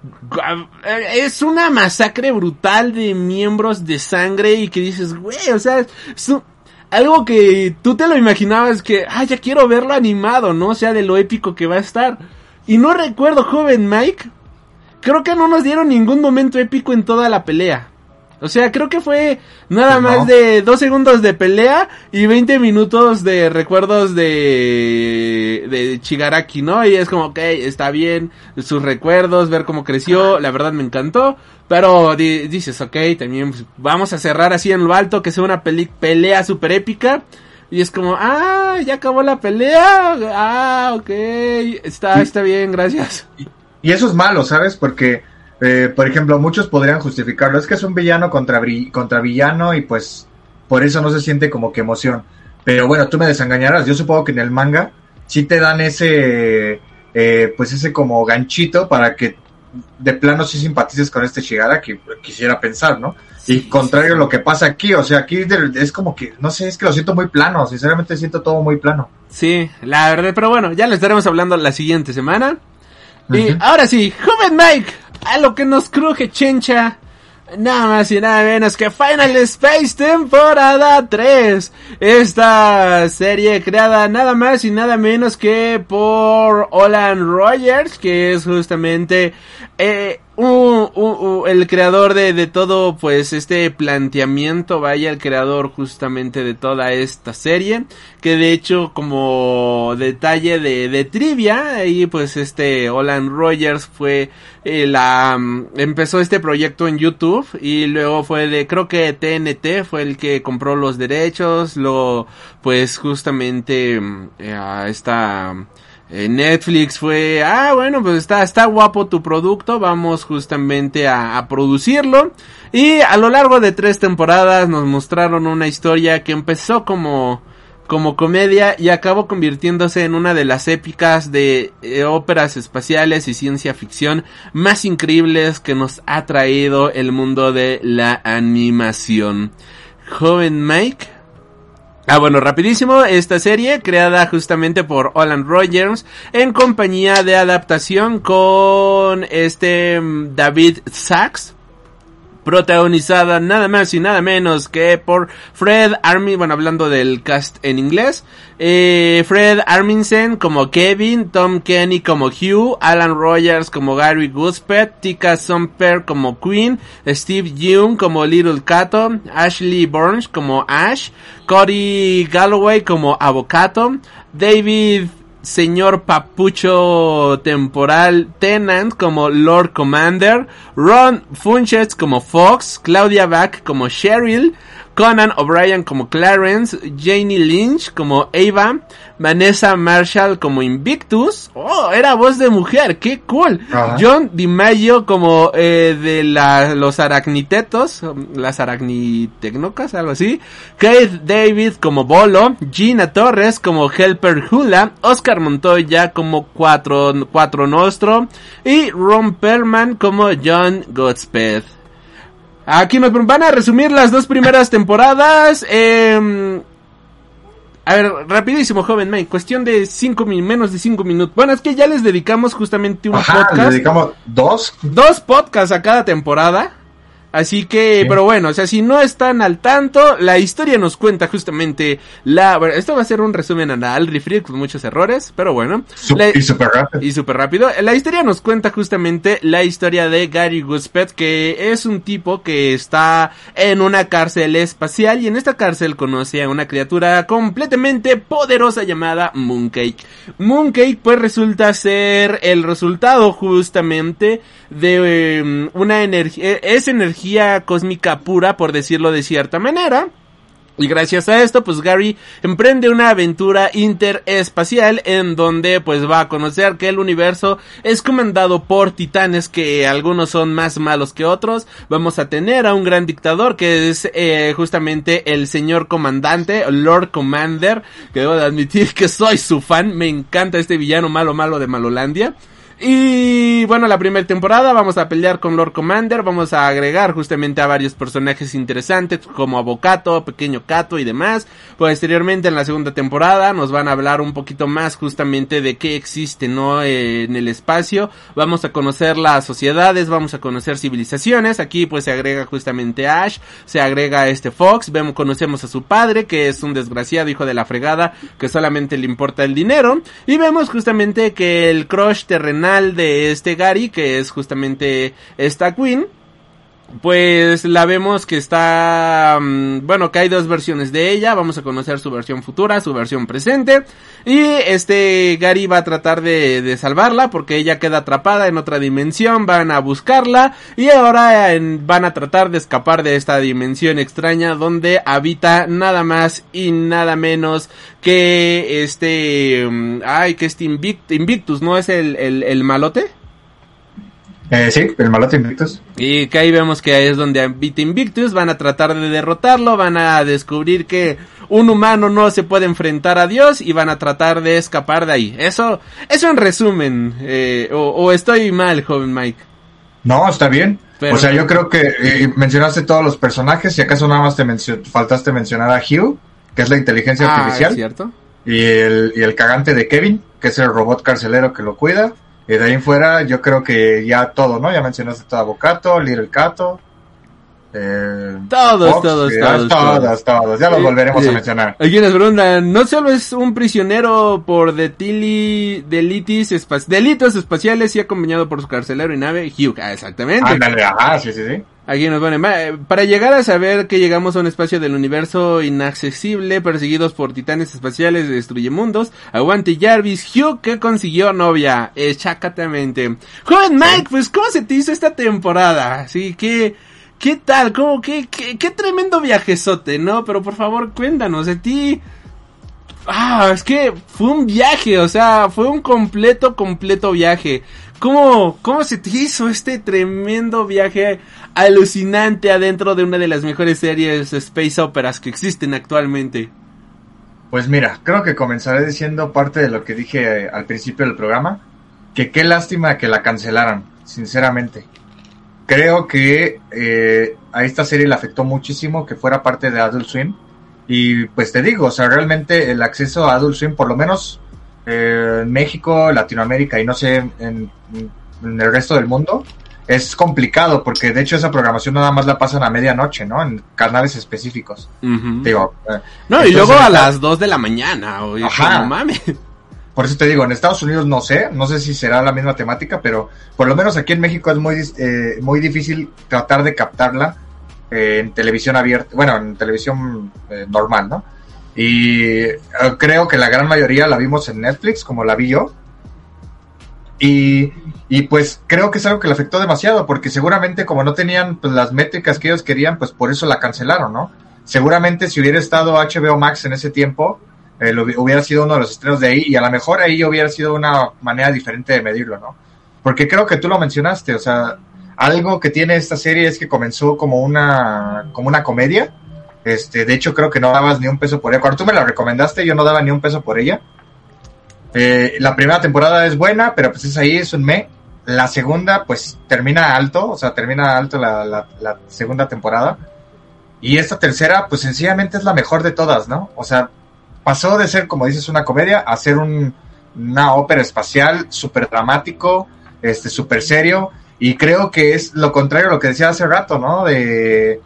Es una masacre brutal de miembros de sangre y que dices, güey, o sea, es algo que tú te lo imaginabas que, ah, ya quiero verlo animado, ¿no? O sea, de lo épico que va a estar. Y no recuerdo, joven Mike, creo que no nos dieron ningún momento épico en toda la pelea. O sea, creo que fue nada más de dos segundos de pelea y 20 minutos de recuerdos de, de Chigaraki, ¿no? Y es como, ok, está bien, sus recuerdos, ver cómo creció, la verdad me encantó. Pero dices, ok, también pues, vamos a cerrar así en lo alto, que sea una pelea super épica. Y es como, ah, ya acabó la pelea. Ah, ok, está, está bien, gracias. Y eso es malo, ¿sabes? Porque eh, por ejemplo, muchos podrían justificarlo. Es que es un villano contra, contra villano y pues por eso no se siente como que emoción. Pero bueno, tú me desengañarás. Yo supongo que en el manga sí te dan ese, eh, pues ese como ganchito para que de plano sí simpatices con este Shigara que quisiera pensar, ¿no? y contrario a lo que pasa aquí, o sea, aquí es como que, no sé, es que lo siento muy plano, sinceramente siento todo muy plano. Sí, la verdad, pero bueno, ya le estaremos hablando la siguiente semana. Y ahora sí, joven Mike, a lo que nos cruje chencha. Nada más y nada menos que Final Space temporada 3. Esta serie creada nada más y nada menos que por Olan Rogers, que es justamente eh, el creador de, de, todo, pues este planteamiento, vaya, el creador justamente de toda esta serie, que de hecho como detalle de, de trivia, ahí pues este Olan Rogers fue eh, la, mm, empezó este proyecto en YouTube y luego fue de, creo que TNT fue el que compró los derechos, lo, pues justamente mm, eh, esta Netflix fue, ah, bueno, pues está, está guapo tu producto, vamos justamente a, producirlo. Y a lo largo de tres temporadas nos mostraron una historia que empezó como, como comedia y acabó convirtiéndose en una de las épicas de eh, óperas espaciales y ciencia ficción más increíbles que nos ha traído el mundo de la animación. Joven Mike, Ah, bueno, rapidísimo, esta serie creada justamente por Olan Rogers en compañía de adaptación con este mm, David Sachs protagonizada nada más y nada menos que por Fred Armin, bueno, hablando del cast en inglés, eh, Fred Armisen como Kevin, Tom Kenny como Hugh, Alan Rogers como Gary Guspet, Tika Sumper como Queen, Steve Young como Little Cato, Ashley Burns como Ash, Cody Galloway como Avocato, David señor Papucho Temporal Tenant como Lord Commander, Ron Funches como Fox, Claudia Back como Cheryl, Conan O'Brien como Clarence, Janie Lynch como Ava, Vanessa Marshall como Invictus, oh, era voz de mujer, qué cool. John DiMaggio como eh, de la, los aracnitetos, las aracnitecnocas, algo así. Keith David como Bolo, Gina Torres como Helper Hula, Oscar Montoya como Cuatro, Cuatro Nostro y Ron Perlman como John Godspeed. Aquí nos van a resumir las dos primeras temporadas. Eh, a ver, rapidísimo, joven Mike, cuestión de cinco menos de cinco minutos. Bueno, es que ya les dedicamos justamente un Ajá, podcast. dedicamos dos. Dos podcasts a cada temporada. Así que, pero bueno, o sea, si no están al tanto, la historia nos cuenta justamente la... Bueno, esto va a ser un resumen anal, refri con muchos errores, pero bueno. La- y súper rápido. y súper rápido. La historia nos cuenta justamente la historia de Gary Guspet, que es un tipo que está en una cárcel espacial y en esta cárcel conoce a una criatura completamente poderosa llamada Mooncake. Mooncake pues resulta ser el resultado justamente de eh, una energía, es energía cósmica pura por decirlo de cierta manera. Y gracias a esto, pues Gary emprende una aventura interespacial en donde pues va a conocer que el universo es comandado por titanes que algunos son más malos que otros. Vamos a tener a un gran dictador que es eh, justamente el señor comandante, Lord Commander, que debo de admitir que soy su fan, me encanta este villano malo malo de Malolandia. Y bueno, la primera temporada vamos a pelear con Lord Commander, vamos a agregar justamente a varios personajes interesantes como Avocato, Pequeño Cato y demás. Posteriormente en la segunda temporada nos van a hablar un poquito más justamente de qué existe, ¿no? En el espacio. Vamos a conocer las sociedades, vamos a conocer civilizaciones. Aquí pues se agrega justamente Ash, se agrega este Fox, vemos, conocemos a su padre que es un desgraciado hijo de la fregada que solamente le importa el dinero. Y vemos justamente que el crush terrenal de este Gary, que es justamente esta Queen, pues la vemos que está, mm, bueno, que hay dos versiones de ella, vamos a conocer su versión futura, su versión presente, y este Gary va a tratar de, de salvarla porque ella queda atrapada en otra dimensión, van a buscarla y ahora van a tratar de escapar de esta dimensión extraña donde habita nada más y nada menos que este, mm, ay, que este Invict- Invictus, ¿no es el, el, el malote? Eh, sí, el malote Invictus. Y que ahí vemos que ahí es donde habita Invictus, van a tratar de derrotarlo, van a descubrir que un humano no se puede enfrentar a Dios y van a tratar de escapar de ahí. Eso, eso en resumen, eh, o, o estoy mal, joven Mike. No, está bien. Pero- o sea, yo creo que eh, mencionaste todos los personajes y acaso nada más te mencio- faltaste mencionar a Hugh, que es la inteligencia Ah, artificial, ¿es cierto? y el, y el cagante de Kevin, que es el robot carcelero que lo cuida. Y de ahí en fuera, yo creo que ya todo, ¿no? Ya mencionaste todo Avocato, Little Cato. Eh, Todos, todos, ya, todos, todos, todos. todos. Ya los Eh, volveremos eh, a mencionar. Aquí nos preguntan, no solo es un prisionero por detili, delitis delitos espaciales y acompañado por su carcelero y nave, Hugh. Ah, exactamente. Ándale, ajá, sí, sí, sí. Aquí nos ponen, "Va, eh, para llegar a saber que llegamos a un espacio del universo inaccesible, perseguidos por titanes espaciales, destruye mundos, aguante Jarvis, Hugh que consiguió novia, exactamente. Joven Mike, pues ¿cómo se te hizo esta temporada? Sí, ¿qué, qué tal? ¿Cómo, qué, qué, qué tremendo viajezote, no? Pero por favor, cuéntanos, de ti... Ah, es que fue un viaje, o sea, fue un completo, completo viaje. ¿Cómo, cómo se te hizo este tremendo viaje alucinante adentro de una de las mejores series space operas que existen actualmente? Pues mira, creo que comenzaré diciendo parte de lo que dije eh, al principio del programa, que qué lástima que la cancelaran, sinceramente. Creo que eh, a esta serie le afectó muchísimo que fuera parte de Adult Swim. Y pues te digo, o sea, realmente el acceso a Adult Swim, por lo menos eh, en México, Latinoamérica y no sé, en, en el resto del mundo, es complicado porque de hecho esa programación nada más la pasan a medianoche, ¿no? En canales específicos. Digo, eh, No, y luego a las 2 de la mañana, oye, Ajá. no mames. Por eso te digo, en Estados Unidos no sé, no sé si será la misma temática, pero por lo menos aquí en México es muy, eh, muy difícil tratar de captarla eh, en televisión abierta, bueno, en televisión normal, ¿no? Y creo que la gran mayoría la vimos en Netflix, como la vi yo. Y, y pues creo que es algo que le afectó demasiado, porque seguramente como no tenían pues, las métricas que ellos querían, pues por eso la cancelaron, ¿no? Seguramente si hubiera estado HBO Max en ese tiempo, eh, lo hubi- hubiera sido uno de los estrenos de ahí y a lo mejor ahí hubiera sido una manera diferente de medirlo, ¿no? Porque creo que tú lo mencionaste, o sea, algo que tiene esta serie es que comenzó como una, como una comedia. Este, de hecho creo que no dabas ni un peso por ella. Cuando tú me la recomendaste, yo no daba ni un peso por ella. Eh, la primera temporada es buena, pero pues es ahí, es un me. La segunda, pues termina alto, o sea, termina alto la, segunda temporada. Y esta tercera, pues sencillamente es la mejor de todas, ¿no? O sea, pasó de ser, como dices, una comedia a ser un, una ópera espacial súper dramático, este, súper serio. Y creo que es lo contrario a lo que decía hace rato, ¿no? De,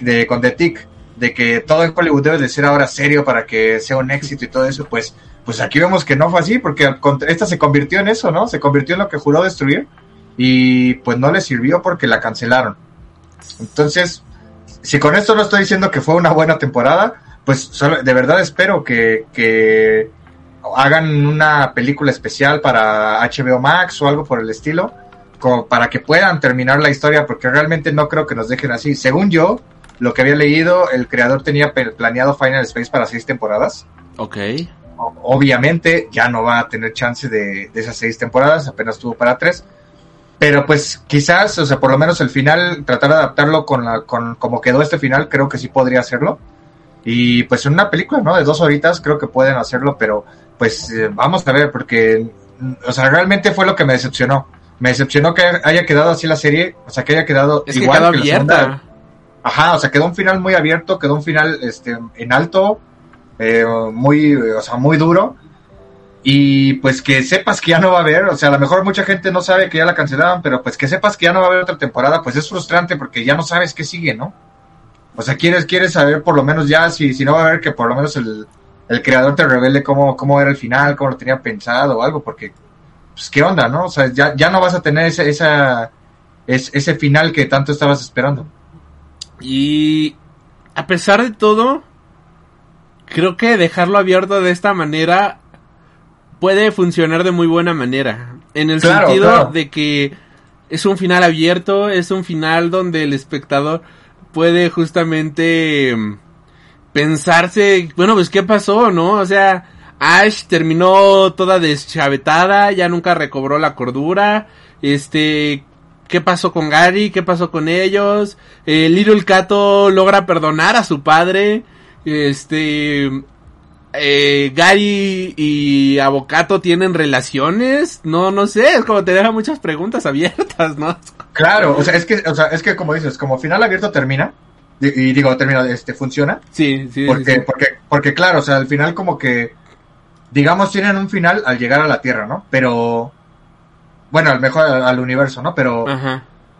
de con The Tick, de que todo en Hollywood debe de ser ahora serio para que sea un éxito y todo eso, pues, pues aquí vemos que no fue así, porque esta se convirtió en eso, ¿no? Se convirtió en lo que juró destruir y pues no le sirvió porque la cancelaron. Entonces, si con esto no estoy diciendo que fue una buena temporada, pues de verdad espero que, que hagan una película especial para HBO Max o algo por el estilo, como para que puedan terminar la historia, porque realmente no creo que nos dejen así. Según yo, lo que había leído, el creador tenía planeado Final Space para seis temporadas. Ok. Obviamente ya no va a tener chance de, de esas seis temporadas, apenas tuvo para tres. Pero pues quizás, o sea, por lo menos el final, tratar de adaptarlo con, la, con como quedó este final, creo que sí podría hacerlo. Y pues en una película, ¿no? De dos horitas creo que pueden hacerlo, pero pues eh, vamos a ver, porque, o sea, realmente fue lo que me decepcionó. Me decepcionó que haya quedado así la serie, o sea, que haya quedado es igual que, quedó abierta. Ajá, o sea, quedó un final muy abierto, quedó un final este en alto, eh, muy, o sea, muy duro y pues que sepas que ya no va a haber, o sea, a lo mejor mucha gente no sabe que ya la cancelaban, pero pues que sepas que ya no va a haber otra temporada, pues es frustrante porque ya no sabes qué sigue, ¿no? O sea, quieres, quieres saber por lo menos ya, si, si no va a haber que por lo menos el, creador te revele cómo, cómo era el final, cómo lo tenía pensado o algo, porque, pues, ¿qué onda, no? O sea, ya, ya no vas a tener ese, esa, ese final que tanto estabas esperando. Y a pesar de todo, creo que dejarlo abierto de esta manera puede funcionar de muy buena manera. En el sentido de que es un final abierto, es un final donde el espectador puede justamente mm, pensarse, bueno, pues qué pasó, ¿no? O sea, Ash terminó toda deschavetada, ya nunca recobró la cordura, este, ¿qué pasó con Gary? ¿Qué pasó con ellos? Eh, Little Cato logra perdonar a su padre, este, eh, Gary y Avocato tienen relaciones, no, no sé, es como te deja muchas preguntas abiertas, ¿no? Claro, o sea, es que, o sea, es que como dices, como final abierto termina, y, digo, termina, este, funciona. Sí, sí. Porque, porque, porque claro, o sea, al final como que, digamos, tienen un final al llegar a la Tierra, ¿no? Pero, bueno, al mejor al, universo, ¿no? Pero,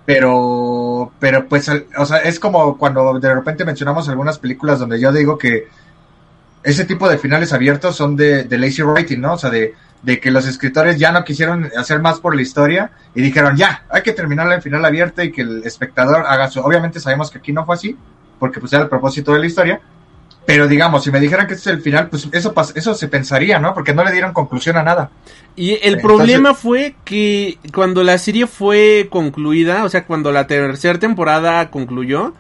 pero, pero pues, o sea, es como cuando de repente mencionamos algunas películas donde yo digo que ese tipo de finales abiertos son de, lazy writing, ¿no? O sea, de, que los escritores ya no quisieron hacer más por la historia y dijeron, ya, hay que terminarla en final abierto y que el espectador haga su... Obviamente sabemos que aquí no fue así, porque pues era el propósito de la historia, pero digamos, si me dijeran que este es el final, pues eso, eso se pensaría, ¿no? Porque no le dieron conclusión a nada. Y el problema fue que cuando la serie fue concluida, o sea, cuando la tercera temporada concluyó,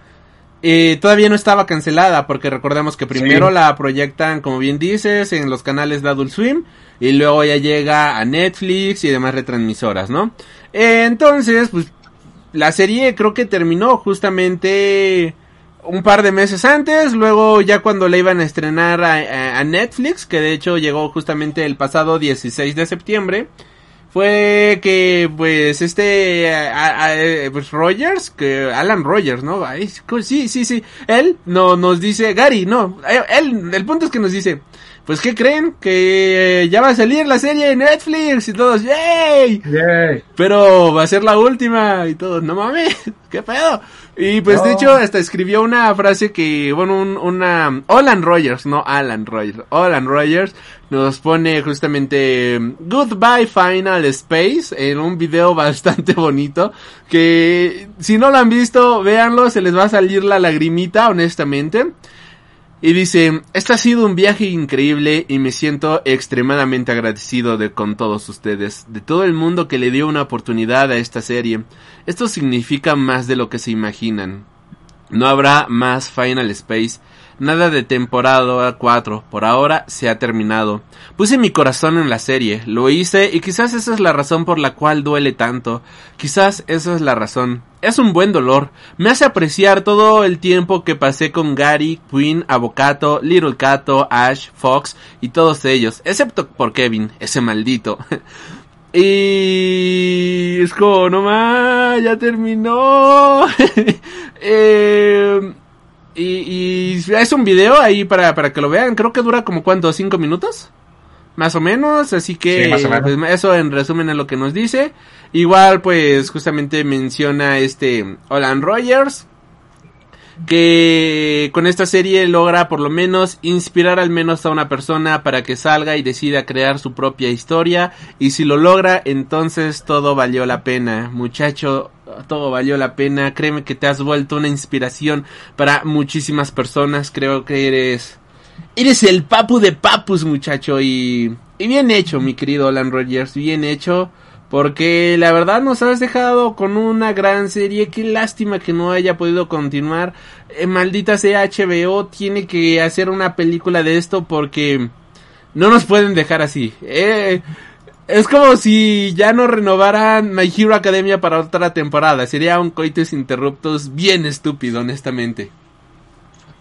eh, todavía no estaba cancelada porque recordemos que primero la proyectan, como bien dices, en los canales de Adult Swim y luego ya llega a Netflix y demás retransmisoras, ¿no? entonces, pues la serie creo que terminó justamente un par de meses antes, luego ya cuando la iban a estrenar a, a Netflix, que de hecho llegó justamente el pasado 16 de septiembre fue que pues este pues Rogers que Alan Rogers no sí sí sí él no nos dice Gary no eh, él el punto es que nos dice pues qué creen que ya va a salir la serie en Netflix y todos ¡yay! pero va a ser la última y todos no mames qué pedo y pues de hecho hasta escribió una frase que bueno un, una Alan Rogers no Alan Rogers Alan Rogers nos pone justamente Goodbye Final Space en un video bastante bonito que si no lo han visto, véanlo, se les va a salir la lagrimita, honestamente. Y dice, este ha sido un viaje increíble y me siento extremadamente agradecido de con todos ustedes, de todo el mundo que le dio una oportunidad a esta serie. Esto significa más de lo que se imaginan. No habrá más Final Space Nada de temporada 4, por ahora se ha terminado. Puse mi corazón en la serie, lo hice y quizás esa es la razón por la cual duele tanto. Quizás esa es la razón. Es un buen dolor. Me hace apreciar todo el tiempo que pasé con Gary, Queen, Avocato, Little Cato, Ash, Fox y todos ellos, excepto por Kevin, ese maldito. Y es como, no más, ya terminó. eh, y, y, es un video ahí para, para que lo vean. Creo que dura como cuánto, cinco minutos. más o menos, así que Sí, menos. pues, eso en resumen es lo que nos dice. Igual pues justamente menciona este Olan Rogers que con esta serie logra por lo menos inspirar al menos a una persona para que salga y decida crear su propia historia. Y si lo logra entonces todo valió la pena. Muchacho todo valió la pena. Créeme que te has vuelto una inspiración para muchísimas personas. Creo que eres eres el papu de papus muchacho. Y y bien hecho mi querido Alan Rogers bien hecho porque la verdad nos has dejado con una gran serie. Qué lástima que no haya podido continuar. Eh, maldita sea HBO. Tiene que hacer una película de esto porque no nos pueden dejar así. Eh, es como si ya no renovaran My Hero Academia para otra temporada. Sería un coitus interruptus bien estúpido, honestamente.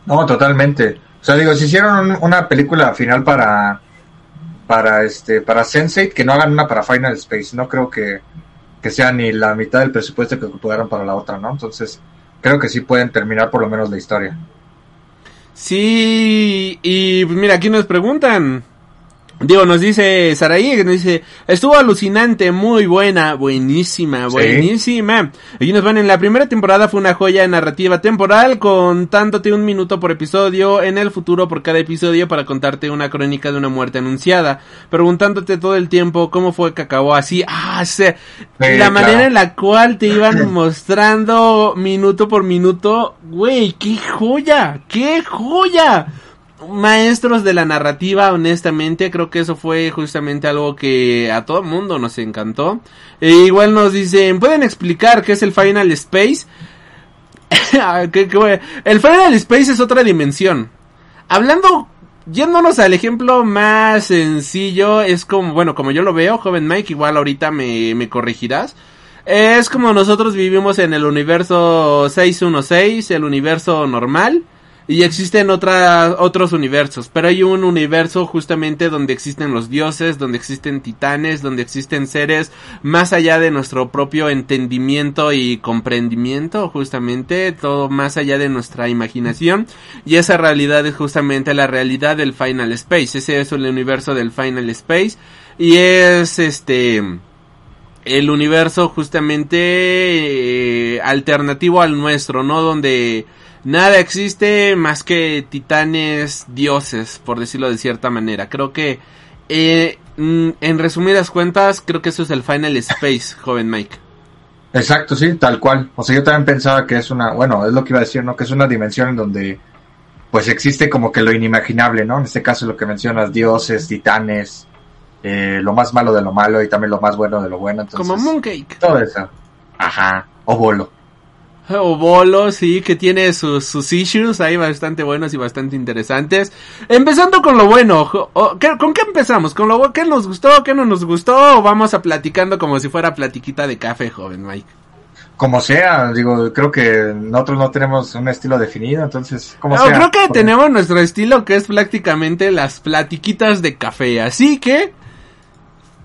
No, totalmente. O sea, digo, si hicieron un- una película final para para este para Sense8, que no hagan una para Final Space. No creo que, que sea ni la mitad del presupuesto que ocuparon para la otra, ¿no? Entonces, creo que sí pueden terminar por lo menos la historia. Sí, y pues mira, aquí nos preguntan. Digo, nos dice Saraí, que nos dice, estuvo alucinante, muy buena, buenísima, Sí. buenísima. Aquí nos van, en la primera temporada fue una joya narrativa temporal, contándote un minuto por episodio, en el futuro por cada episodio para contarte una crónica de una muerte anunciada, preguntándote todo el tiempo cómo fue que acabó así, ah, se- la claro. manera en la cual te iban mostrando minuto por minuto, güey, qué joya, qué joya maestros de la narrativa, honestamente, creo que eso fue justamente algo que a todo mundo nos encantó. E igual nos dicen, ¿pueden explicar qué es el Final Space? Ah, el Final Space es otra dimensión. Hablando, yéndonos al ejemplo más sencillo, es como, bueno, como yo lo veo, joven Mike, igual ahorita me, me corregirás. Es como nosotros vivimos en el universo 616, el universo normal. Y existen otras, otros universos, pero hay un universo justamente donde existen los dioses, donde existen titanes, donde existen seres más allá de nuestro propio entendimiento y comprendimiento, justamente, todo más allá de nuestra imaginación. Y esa realidad es justamente la realidad del Final Space, ese es el universo del Final Space. Y es este el universo justamente eh, alternativo al nuestro, ¿no? Donde nada existe más que titanes dioses, por decirlo de cierta manera. Creo que, eh, mm, en resumidas cuentas, creo que eso es el Final Space, joven Mike. Exacto, sí, tal cual. O sea, yo también pensaba que es una, bueno, es lo que iba a decir, ¿no? Que es una dimensión en donde pues existe como que lo inimaginable, ¿no? En este caso lo que mencionas, dioses, titanes, eh, lo más malo de lo malo y también lo más bueno de lo bueno. Entonces, Como Mooncake. todo eso. Ajá. O bolo. O Bolo, sí, que tiene sus, sus issues ahí bastante buenos y bastante interesantes. Empezando con lo bueno, jo- o- ¿qué- ¿con qué empezamos? ¿Con lo qué nos gustó, qué no nos gustó? ¿O vamos a platicando como si fuera platiquita de café, joven Mike? Como sea, digo, creo que nosotros no tenemos un estilo definido, entonces, como No, sea. creo que tenemos nuestro estilo que es prácticamente las platiquitas de café, así que...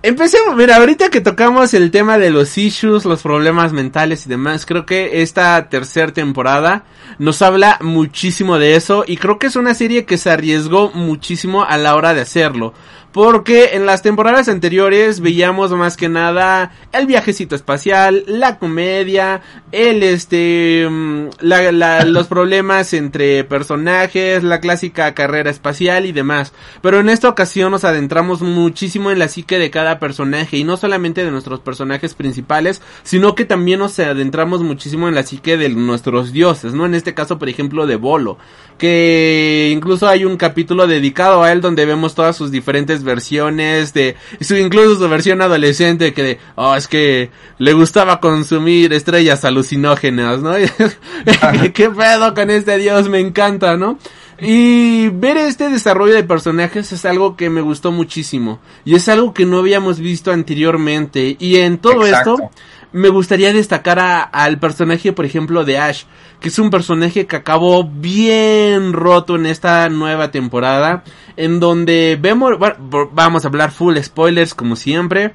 Empecemos, mira, ahorita que tocamos el tema de los issues, los problemas mentales y demás, creo que esta tercera temporada nos habla muchísimo de eso y creo que es una serie que se arriesgó muchísimo a la hora de hacerlo. Porque en las temporadas anteriores veíamos más que nada el viajecito espacial, la comedia, el este, mm, la- la- los problemas entre personajes, la clásica carrera espacial y demás. Pero en esta ocasión nos adentramos muchísimo en la psique de cada personaje y no solamente de nuestros personajes principales, sino que también nos adentramos muchísimo en la psique de nuestros dioses, ¿no? En este caso, por ejemplo, de Bolo, que incluso hay un capítulo dedicado a él donde vemos todas sus diferentes versiones de, su, incluso su versión adolescente que de, oh, es que le gustaba consumir estrellas alucinógenas, ¿no? ¿Qué pedo con este dios? Me encanta, ¿no? Y ver este desarrollo de personajes es algo que me gustó muchísimo. Y es algo que no habíamos visto anteriormente. Y en todo Exacto. esto, me gustaría destacar a- al personaje, por ejemplo, de Ash, que es un personaje que acabó bien roto en esta nueva temporada, en donde vemos, bueno, vamos a hablar full spoilers como siempre,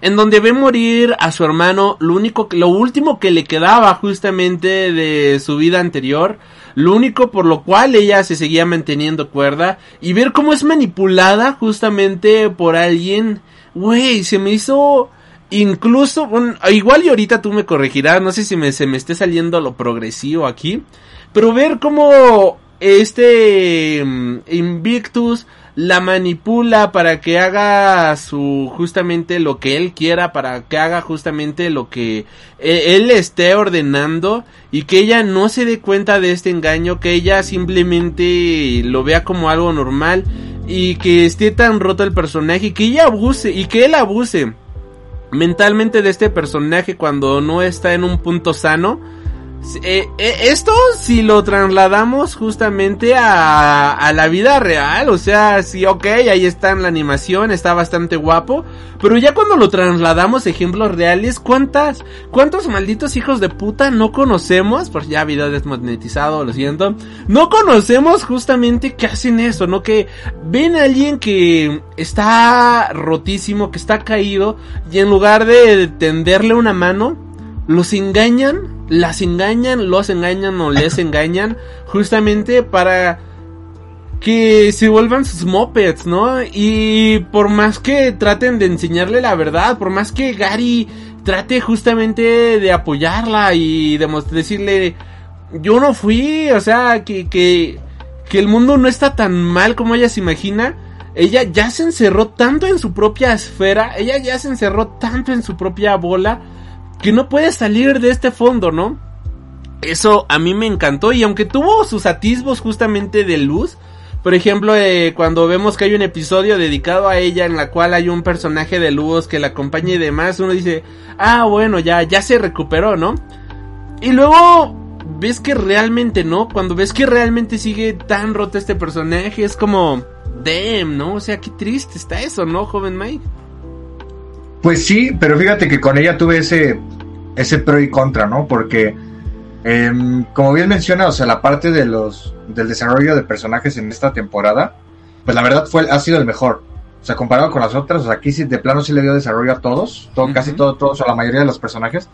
en donde ve morir a su hermano, lo único, lo último que le quedaba justamente de su vida anterior, lo único por lo cual ella se seguía manteniendo cuerda y ver cómo es manipulada justamente por alguien, güey, se me hizo incluso, igual y ahorita tú me corregirás, no sé si me, se me esté saliendo lo progresivo aquí, pero ver cómo este mm, Invictus la manipula para que haga su justamente lo que él quiera, para que haga justamente lo que e, él esté ordenando y que ella no se dé cuenta de este engaño, que ella simplemente lo vea como algo normal y que esté tan roto el personaje y que ella abuse y que él abuse mentalmente de este personaje cuando no está en un punto sano eh, eh, esto si lo trasladamos justamente a, la vida real, o sea, sí, ok, ahí está en la animación, está bastante guapo, pero ya cuando lo trasladamos a ejemplos reales, ¿cuántas, cuántos malditos hijos de puta no conocemos? Pues ya video desmonetizado, lo siento, no conocemos justamente que hacen eso, ¿no? Que ven a alguien que está rotísimo, que está caído, y en lugar de tenderle una mano, los engañan las engañan, los engañan o les engañan justamente para que se vuelvan sus mopeds, ¿no? Y por más que traten de enseñarle la verdad, por más que Gary trate justamente de apoyarla y de decirle, yo no fui, o sea, que, que, que el mundo no está tan mal como ella se imagina, ella ya se encerró tanto en su propia esfera, ella ya se encerró tanto en su propia bola, que no puede salir de este fondo, ¿no? Eso a mí me encantó y aunque tuvo sus atisbos justamente de luz, por ejemplo, eh, cuando vemos que hay un episodio dedicado a ella en la cual hay un personaje de luz que la acompaña y demás, uno dice, ah, bueno, ya, ya se recuperó, ¿no? Y luego ves que realmente no, cuando ves que realmente sigue tan roto este personaje, es como, damn, ¿no? O sea, qué triste está eso, ¿no, joven Mike? Pues sí, pero fíjate que con ella tuve ese, ese pro y contra, ¿no? Porque, em, como bien menciona, o sea, la parte de los, del desarrollo de personajes en esta temporada, pues la verdad fue, ha sido el mejor. O sea, comparado con las otras, o sea, aquí sí, de plano sí le dio desarrollo a todos, todo, casi todo, todos, o la mayoría de los personajes.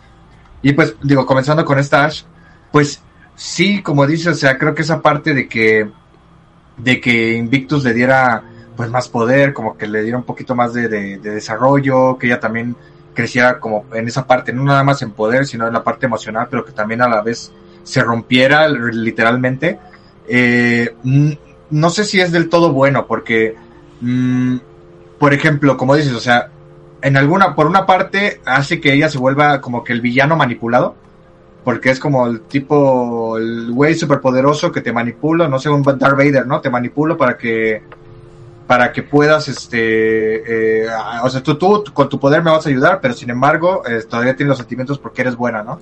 Y pues, digo, comenzando con esta Ash, pues sí, como dices, o sea, creo que esa parte de que, de que Invictus le diera pues más poder, como que le diera un poquito más de, desarrollo, que ella también creciera como en esa parte, no nada más en poder, sino en la parte emocional, pero que también a la vez se rompiera literalmente. Eh, no sé si es del todo bueno, porque, mm, por ejemplo, como dices, o sea, en alguna, por una parte hace que ella se vuelva como que el villano manipulado, porque es como el tipo, el güey superpoderoso que te manipula, no sé, un Darth Vader, ¿no? Te manipulo para que para que puedas, este, eh, o sea, tú, tú, con tu poder me vas a ayudar, pero sin embargo, eh, todavía tienes los sentimientos porque eres buena, ¿no?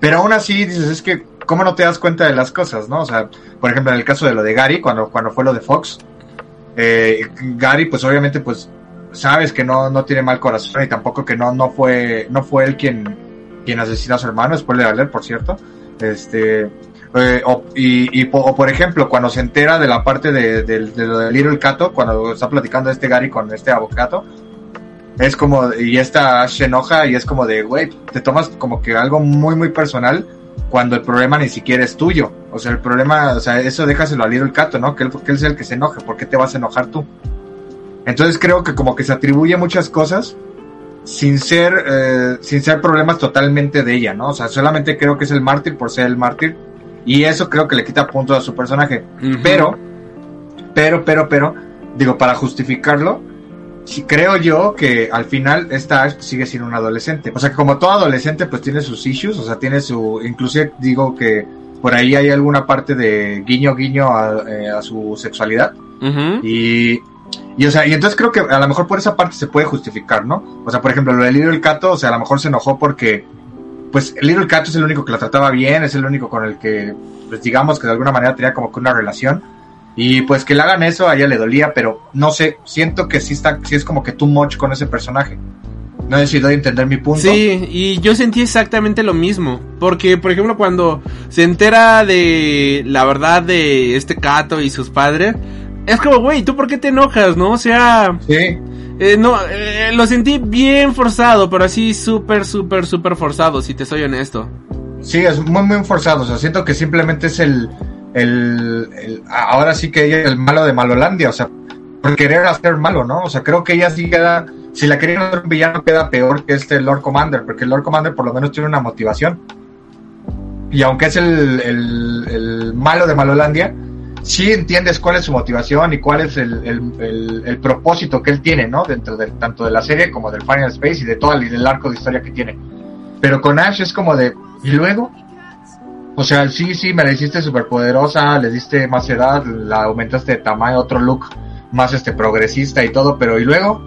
Pero aún así dices, es que, ¿cómo no te das cuenta de las cosas, no? O sea, por ejemplo, en el caso de lo de Gary, cuando, cuando fue lo de Fox, eh, Gary, pues obviamente, pues, sabes que no, no tiene mal corazón y tampoco que no, no fue, no fue él quien, quien asesinó a su hermano, después de leer, por cierto. Este, eh, o, y, por ejemplo, cuando se entera de la parte de, lo de Little Cato, cuando está platicando este Gary con este abogado, es como, y esta se enoja y es como de, güey, te tomas como que algo muy, muy personal cuando el problema ni siquiera es tuyo. O sea, el problema, o sea, eso déjaselo a Little Cato, ¿no? Que él, él es el que se enoje, ¿por qué te vas a enojar tú? Entonces creo que como que se atribuye muchas cosas sin ser, eh, sin ser problemas totalmente de ella, ¿no? O sea, solamente creo que es el mártir por ser el mártir y eso creo que le quita puntos a su personaje. Pero, pero, pero, pero, digo, para justificarlo, creo yo que al final esta Ash sigue siendo un adolescente. O sea, que como todo adolescente, pues tiene sus issues, o sea, tiene su, inclusive digo que por ahí hay alguna parte de guiño guiño a, eh, su sexualidad. Y, y o sea, y entonces creo que a lo mejor por esa parte se puede justificar, ¿no? O sea, por ejemplo, lo del libro el Cato, o sea, a lo mejor se enojó porque pues Little Cat es el único que la trataba bien, es el único con el que, pues digamos que de alguna manera tenía como que una relación. Y pues que le hagan eso a ella le dolía, pero no sé, siento que sí está, sí es como que too much con ese personaje. No he decidido entender mi punto. Sí, y yo sentí exactamente lo mismo. Porque, por ejemplo, cuando se entera de la verdad de este Cato y sus padres, es como, güey, ¿tú por qué te enojas, no? O sea... Sí Eh, no, eh, lo sentí bien forzado, pero así súper, súper, súper forzado, si te soy honesto. Sí, es muy, muy forzado. O sea, siento que simplemente es el, el, el- ahora sí que ella es el malo de Malolandia. O sea, por querer hacer malo, ¿no? O sea, creo que ella sí queda, si la querían hacer un villano, queda peor que este Lord Commander, porque el Lord Commander por lo menos tiene una motivación. Y aunque es el, el, el malo de Malolandia, sí entiendes cuál es su motivación y cuál es el, el, propósito que él tiene, ¿no? Dentro del, tanto de la serie como del Final Space y de todo el, arco de historia que tiene. Pero con Ash es como de, ¿y luego? O sea, sí, sí, me la hiciste súper poderosa, le diste más edad, la aumentaste de tamaño, otro look más este progresista y todo, pero ¿y luego?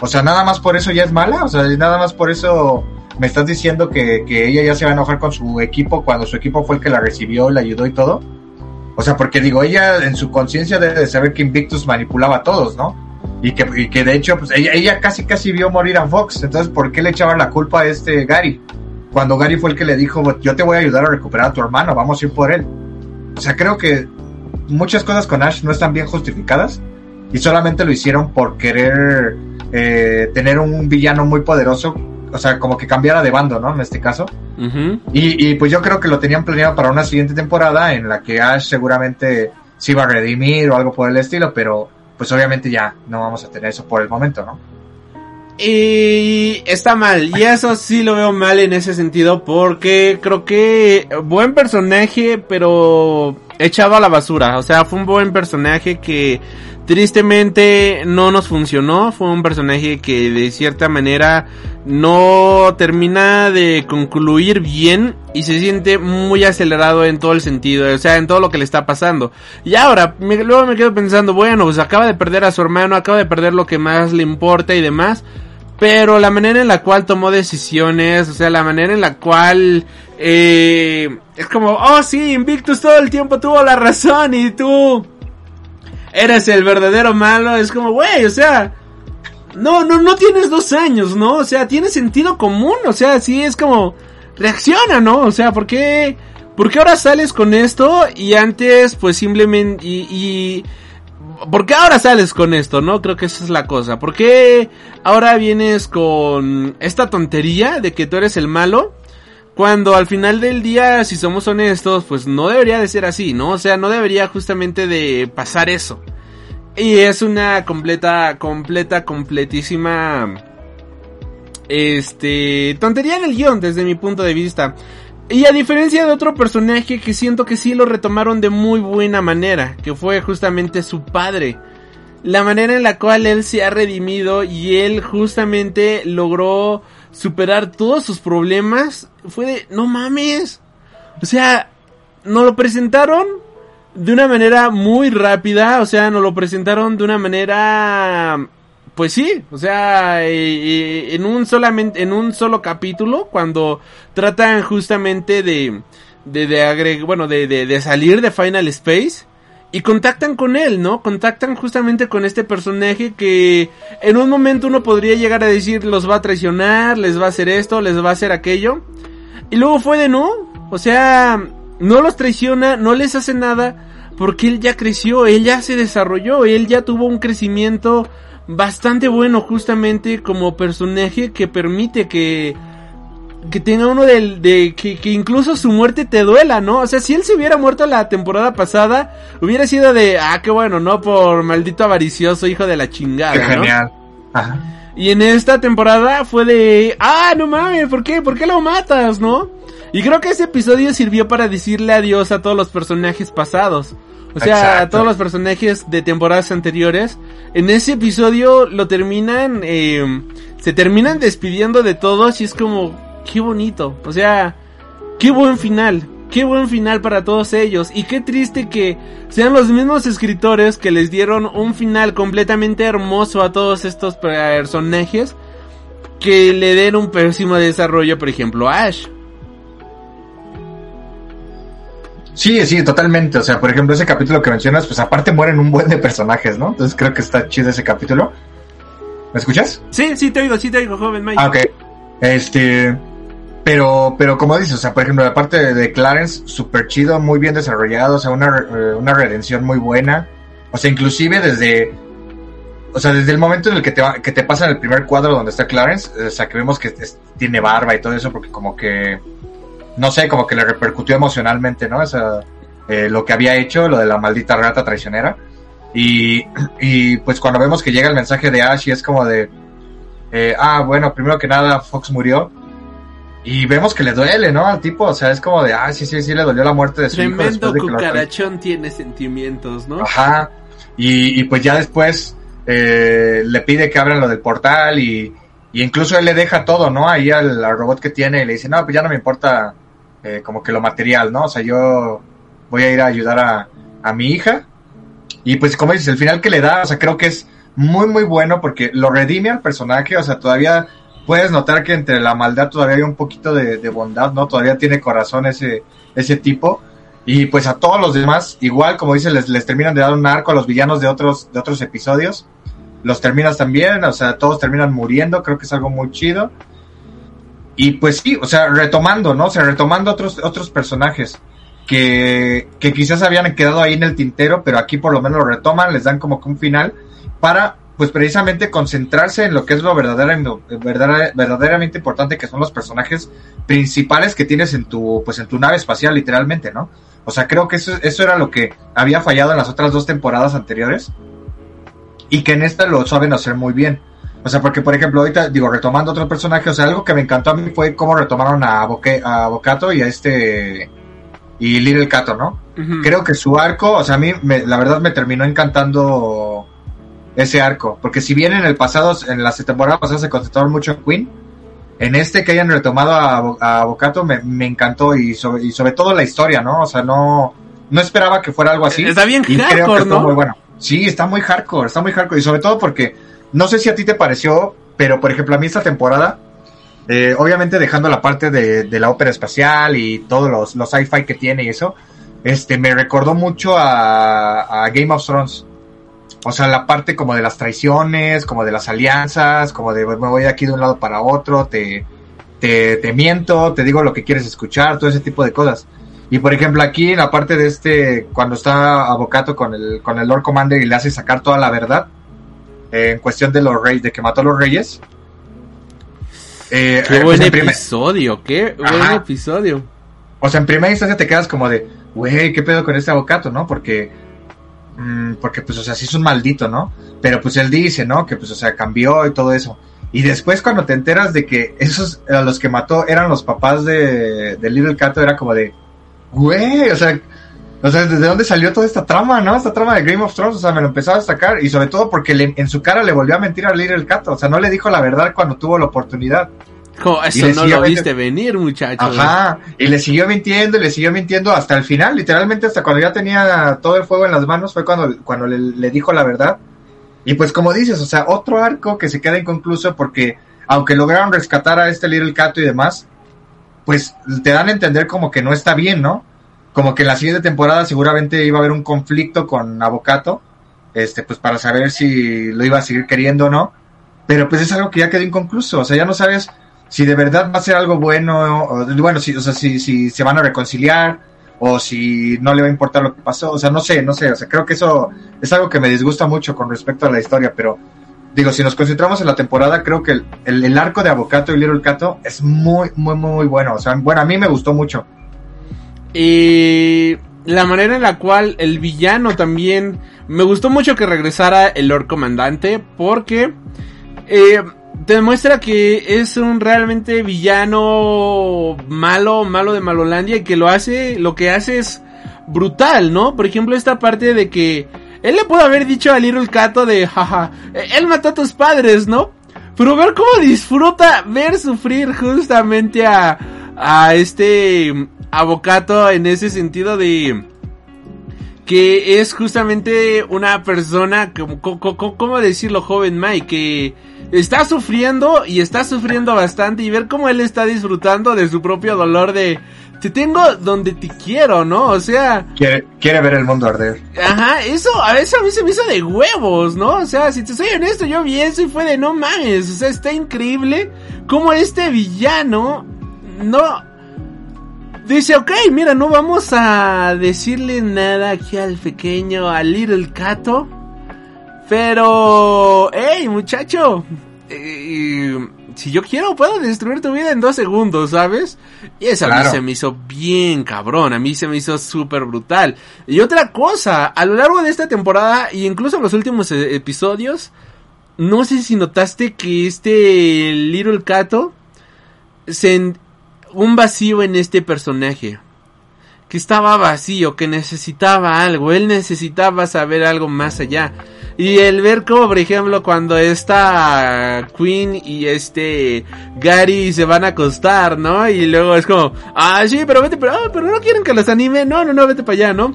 O sea, nada más por eso ya es mala, o sea, nada más por eso me estás diciendo que, que ella ya se va a enojar con su equipo cuando su equipo fue el que la recibió, la ayudó y todo. O sea, porque digo, ella en su conciencia debe de saber que Invictus manipulaba a todos, ¿no? Y que, de hecho, pues ella, ella casi casi vio morir a Fox, entonces ¿por qué le echaban la culpa a este Gary? Cuando Gary fue el que le dijo, yo te voy a ayudar a recuperar a tu hermano, vamos a ir por él. O sea, creo que muchas cosas con Ash no están bien justificadas y solamente lo hicieron por querer eh, tener un villano muy poderoso, o sea, como que cambiara de bando, ¿no? En este caso. Y, y pues yo creo que lo tenían planeado para una siguiente temporada en la que Ash seguramente se iba a redimir o algo por el estilo, pero pues obviamente ya no vamos a tener eso por el momento, ¿no? Y está mal, y eso sí lo veo mal en ese sentido, porque creo que buen personaje, pero echado a la basura. O sea, fue un buen personaje que tristemente no nos funcionó. Fue un personaje que de cierta manera no termina de concluir bien y se siente muy acelerado en todo el sentido, o sea, en todo lo que le está pasando. Y ahora, luego me quedo pensando, bueno, pues acaba de perder a su hermano, acaba de perder lo que más le importa y demás. Pero la manera en la cual tomó decisiones, o sea, la manera en la cual eh, es como, oh sí, Invictus todo el tiempo tuvo la razón y tú eres el verdadero malo. Es como, güey, o sea, no, no, no tienes dos años, ¿no? O sea, tiene sentido común, o sea, sí es como, reacciona, ¿no? O sea, ¿por qué, por qué ahora sales con esto y antes pues simplemente, y, y, ¿por qué ahora sales con esto, no? Creo que esa es la cosa. ¿Por qué ahora vienes con esta tontería de que tú eres el malo? Cuando al final del día, si somos honestos, pues no debería de ser así, ¿no? O sea, no debería justamente de pasar eso. Y es una completa, completa, completísima... Este... Tontería en el guion desde mi punto de vista. Y a diferencia de otro personaje que siento que sí lo retomaron de muy buena manera, que fue justamente su padre. La manera en la cual él se ha redimido y él justamente logró superar todos sus problemas fue de, no mames. O sea, nos lo presentaron de una manera muy rápida, o sea, nos lo presentaron de una manera pues sí, o sea, eh, eh, en un solamente en un solo capítulo cuando tratan justamente de de, agregar, bueno, de, de, de salir de Final Space y contactan con él, ¿no? Contactan justamente con este personaje que en un momento uno podría llegar a decir los va a traicionar, les va a hacer esto, les va a hacer aquello. Y luego fue de no, o sea, no los traiciona, no les hace nada, porque él ya creció, él ya se desarrolló, él ya tuvo un crecimiento bastante bueno justamente como personaje que permite que que tenga uno del, de, que, que incluso su muerte te duela, ¿no? O sea, si él se hubiera muerto la temporada pasada, hubiera sido de, ah, qué bueno, ¿no? Por maldito avaricioso hijo de la chingada, Qué ¿no? genial. Ajá. Y en esta temporada fue de, ah, no mames, ¿por qué? ¿Por qué lo matas, no? Y creo que ese episodio sirvió para decirle adiós a todos los personajes pasados. O sea, a todos los personajes de temporadas anteriores. En ese episodio lo terminan, eh, se terminan despidiendo de todos y es como, qué bonito. O sea, qué buen final. Qué buen final para todos ellos. Y qué triste que sean los mismos escritores que les dieron un final completamente hermoso a todos estos personajes. Que le den un pésimo desarrollo, por ejemplo, a Ash. Sí, sí, totalmente. O sea, por ejemplo, ese capítulo que mencionas, pues aparte mueren un buen de personajes, ¿no? Entonces creo que está chido ese capítulo. ¿Me escuchas? Sí, sí te oigo, sí te oigo, joven Mike. Ah, ok. Este. Pero, pero como dices, o sea, por ejemplo, la parte de, Clarence, súper chido, muy bien desarrollado, o sea, una, eh, una redención muy buena. O sea, inclusive desde. o sea, desde el momento en el que te, que te pasa el primer cuadro donde está Clarence, o sea, que vemos que tiene barba y todo eso, porque como que, no sé, como que le repercutió emocionalmente, ¿no? O sea, eh, lo que había hecho, lo de la maldita rata traicionera. Y, y pues cuando vemos que llega el mensaje de Ash y es como de, eh, ah, bueno, primero que nada, Fox murió. Y vemos que le duele, ¿no? Al tipo, o sea, es como de, ah, sí, sí, sí, le dolió la muerte de su hijo. Tremendo de que lo- cucarachón tiene sentimientos, ¿no? Ajá. Y, y pues ya después eh, le pide que abran lo del portal y, y incluso él le deja todo, ¿no? Ahí al, al robot que tiene y le dice, no, pues ya no me importa eh, como que lo material, ¿no? O sea, yo voy a ir a ayudar a, a mi hija. Y pues como dices, el final que le da, o sea, creo que es muy, muy bueno porque lo redime al personaje, o sea, todavía puedes notar que entre la maldad todavía hay un poquito de, bondad, ¿no? Todavía tiene corazón ese, tipo. Y pues a todos los demás, igual como dice, les, les terminan de dar un arco a los villanos de otros, de otros episodios. Los terminas también, o sea, todos terminan muriendo, creo que es algo muy chido. Y pues sí, o sea, retomando, ¿no? O sea, retomando otros, otros personajes que, que quizás habían quedado ahí en el tintero, pero aquí por lo menos lo retoman, les dan como que un final para, pues precisamente concentrarse en lo que es lo verdadera- verdadera- verdaderamente importante, que son los personajes principales que tienes en tu, pues en tu nave espacial, literalmente, ¿no? O sea, creo que eso, eso era lo que había fallado en las otras dos temporadas anteriores y que en esta lo saben hacer muy bien. O sea, porque por ejemplo, ahorita digo, retomando otro personaje, o sea, algo que me encantó a mí fue cómo retomaron a, Boque, a Bocato y a este y Little Cato, ¿no? Creo que su arco, o sea, a mí me- la verdad me terminó encantando ese arco, porque si bien en el pasado, en las temporadas pasadas se concentraron mucho en Queen, en este que hayan retomado a, a Bocato me, me encantó y sobre, y sobre todo la historia, ¿no? O sea, no, no esperaba que fuera algo así. Está bien y creo hardcore, que ¿no? muy bueno. Sí, está muy hardcore, está muy hardcore y sobre todo porque no sé si a ti te pareció, pero por ejemplo a mí esta temporada, eh, obviamente dejando la parte de, de la ópera espacial y todos los, los sci-fi que tiene y eso, este, me recordó mucho a, a Game of Thrones. O sea, la parte como de las traiciones, como de las alianzas, como de me voy de aquí de un lado para otro, te, te, te miento, te digo lo que quieres escuchar, todo ese tipo de cosas. Y por ejemplo aquí en la parte de este, cuando está Avocato con el, con el Lord Commander y le hace sacar toda la verdad, eh, en cuestión de los reyes, de que mató a los reyes. eh, Qué eh, buen pues, primer- episodio, qué buen episodio. o sea, en primera instancia te quedas como de, güey, ¿qué pedo con este avocato, no? Porque, mm, porque pues, o sea, sí es un maldito, ¿no? Pero pues él dice, ¿no? Que pues, o sea, cambió y todo eso. Y después cuando te enteras de que esos, a los que mató eran los papás de, de Little Cato, era como de, güey, o sea, o sea, ¿desde dónde salió toda esta trama, no? Esta trama de Game of Thrones, o sea, me lo empezó a destacar. Y sobre todo porque en su cara le volvió a mentir a Little Cato, o sea, no le dijo la verdad cuando tuvo la oportunidad. Eso no lo viste venir, muchacho. Ajá, y le siguió mintiendo, y le siguió mintiendo hasta el final, literalmente hasta cuando ya tenía todo el fuego en las manos, fue cuando, cuando le, le dijo la verdad. Y pues como dices, o sea, otro arco que se queda inconcluso porque aunque lograron rescatar a este Little Cato y demás, pues te dan a entender como que no está bien, ¿no? Como que en la siguiente temporada seguramente iba a haber un conflicto con Avocato, este, pues para saber si lo iba a seguir queriendo o no. Pero pues es algo que ya quedó inconcluso, o sea, ya no sabes si de verdad va a ser algo bueno, bueno, si, o sea, si, si se van a reconciliar, o si no le va a importar lo que pasó, o sea, no sé, no sé, o sea, creo que eso es algo que me disgusta mucho con respecto a la historia, pero digo, si nos concentramos en la temporada, creo que el, el, arco de Avocato y Little Cato es muy, muy, muy, muy bueno, o sea, bueno, a mí me gustó mucho. Y la manera en la cual el villano también... Me gustó mucho que regresara el Lord Comandante porque eh, te demuestra que es un realmente villano malo, malo de Malolandia y que lo hace, lo que hace es brutal, ¿no? Por ejemplo, esta parte de que él le puede haber dicho a Little Cato de, jaja, él mató a tus padres, ¿no? Pero ver cómo disfruta ver sufrir justamente a, a este Avocato en ese sentido de que es justamente una persona, como, como, ¿cómo decirlo, joven Mike? Que está sufriendo y está sufriendo bastante y ver cómo él está disfrutando de su propio dolor de, te tengo donde te quiero, ¿no? O sea... Quiere, quiere ver el mundo arder. Ajá, eso a veces a mí se me hizo de huevos, ¿no? O sea, si te soy honesto, yo vi eso y fue de no mames, o sea, está increíble cómo este villano no dice, ok, mira, no vamos a decirle nada aquí al pequeño, al Little Cato. Pero, hey, muchacho, eh, si yo quiero puedo destruir tu vida en dos segundos, ¿sabes? Y eso a mí se me hizo bien cabrón, a mí se me hizo súper brutal. Y otra cosa, a lo largo de esta temporada, y incluso en los últimos eh, episodios, no sé si notaste que este Little Cato, se, un vacío en este personaje. Que estaba vacío, que necesitaba algo, él necesitaba saber algo más allá. Y el ver como, por ejemplo, cuando esta Queen y este Gary se van a acostar, ¿no? Y luego es como, ah, sí, pero vete, pero, ah, pero no quieren que los anime, no, no, no, vete para allá, ¿no?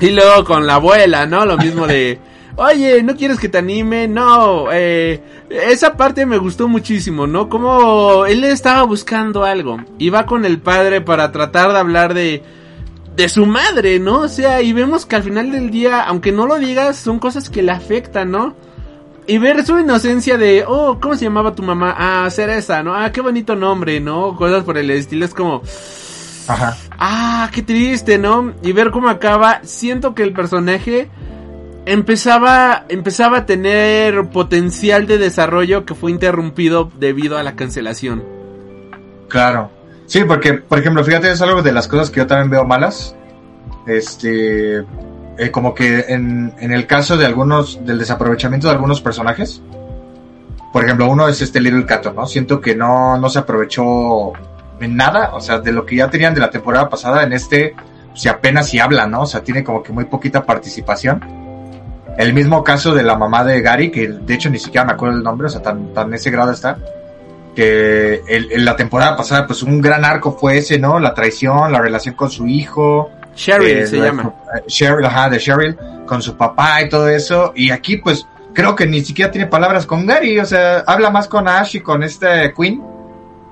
Y luego con la abuela, ¿no? Lo mismo de, oye, ¿no quieres que te anime? No, eh, esa parte me gustó muchísimo, ¿no? Como él estaba buscando algo. Y va con el padre para tratar de hablar de, de su madre, ¿no? O sea, y vemos que al final del día, aunque no lo digas, son cosas que le afectan, ¿no? Y ver su inocencia de, oh, ¿cómo se llamaba tu mamá? Ah, Cereza, ¿no? Ah, qué bonito nombre, ¿no? Cosas por el estilo, es como, Ajá. ah, qué triste, ¿no? Y ver cómo acaba, siento que el personaje empezaba, empezaba a tener potencial de desarrollo que fue interrumpido debido a la cancelación. Claro. Sí, porque, por ejemplo, fíjate, es algo de las cosas que yo también veo malas. Este, eh, como que en, en el caso de algunos, del desaprovechamiento de algunos personajes. Por ejemplo, uno es este Little Cato, ¿no? Siento que no, no se aprovechó en nada, o sea, de lo que ya tenían de la temporada pasada, en este, si apenas si habla, ¿no? O sea, tiene como que muy poquita participación. El mismo caso de la mamá de Gary, que de hecho ni siquiera me acuerdo el nombre, o sea, tan, tan ese grado está que el- en la temporada pasada, pues un gran arco fue ese, ¿no? La traición, la relación con su hijo. Cheryl eh, se la- llama. eh, Cheryl, ajá, de Cheryl, con su papá y todo eso. Y aquí, pues, creo que ni siquiera tiene palabras con Gary, o sea, habla más con Ash y con este Queen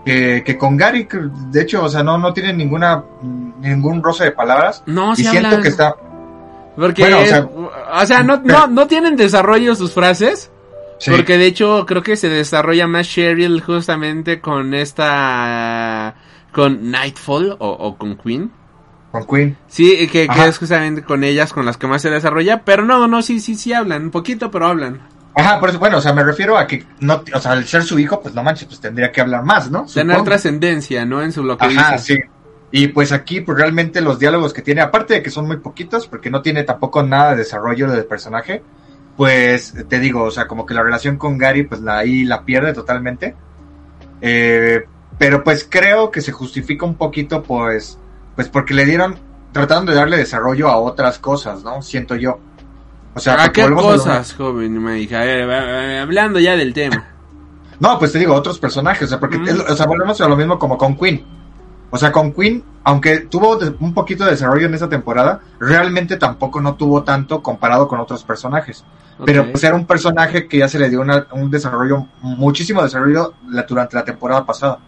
que, que con Gary. De hecho, o sea, no, no tiene ninguna, ningún roce de palabras. No, y siento que está, Porque, Bueno, o sea- o sea, no, no, no tienen desarrollo sus frases. sí, Porque de hecho creo que se desarrolla más Cheryl justamente con esta... con Nightfall o, o con Queen. con Queen. Sí, que, es justamente con ellas con las que más se desarrolla. Pero no, no, sí, sí, sí hablan. Un poquito, pero hablan. Ajá, por eso, bueno, o sea, me refiero a que, no, o sea, al ser su hijo, pues no manches, pues tendría que hablar más, ¿no? Tener trascendencia, ¿no? En su lo que Ajá, dice. sí. Y pues aquí, pues realmente los diálogos que tiene, aparte de que son muy poquitos, porque no tiene tampoco nada de desarrollo del personaje, pues te digo, o sea, como que la relación con Gary, pues la, ahí la pierde totalmente. Eh, pero pues creo que se justifica un poquito, pues, pues porque le dieron, trataron de darle desarrollo a otras cosas, ¿no? Siento yo. O sea, ¿A qué volvemos a lo- cosas, joven? Me dije, a ver, hablando ya del tema. No, pues te digo, otros personajes, o sea, porque, Mm. o sea, volvemos a lo mismo como con Queen. O sea, con Queen, aunque tuvo un poquito de desarrollo en esa temporada, realmente tampoco no tuvo tanto comparado con otros personajes. Pero pues era un personaje que ya se le dio una- un desarrollo, muchísimo desarrollo durante la temporada pasada.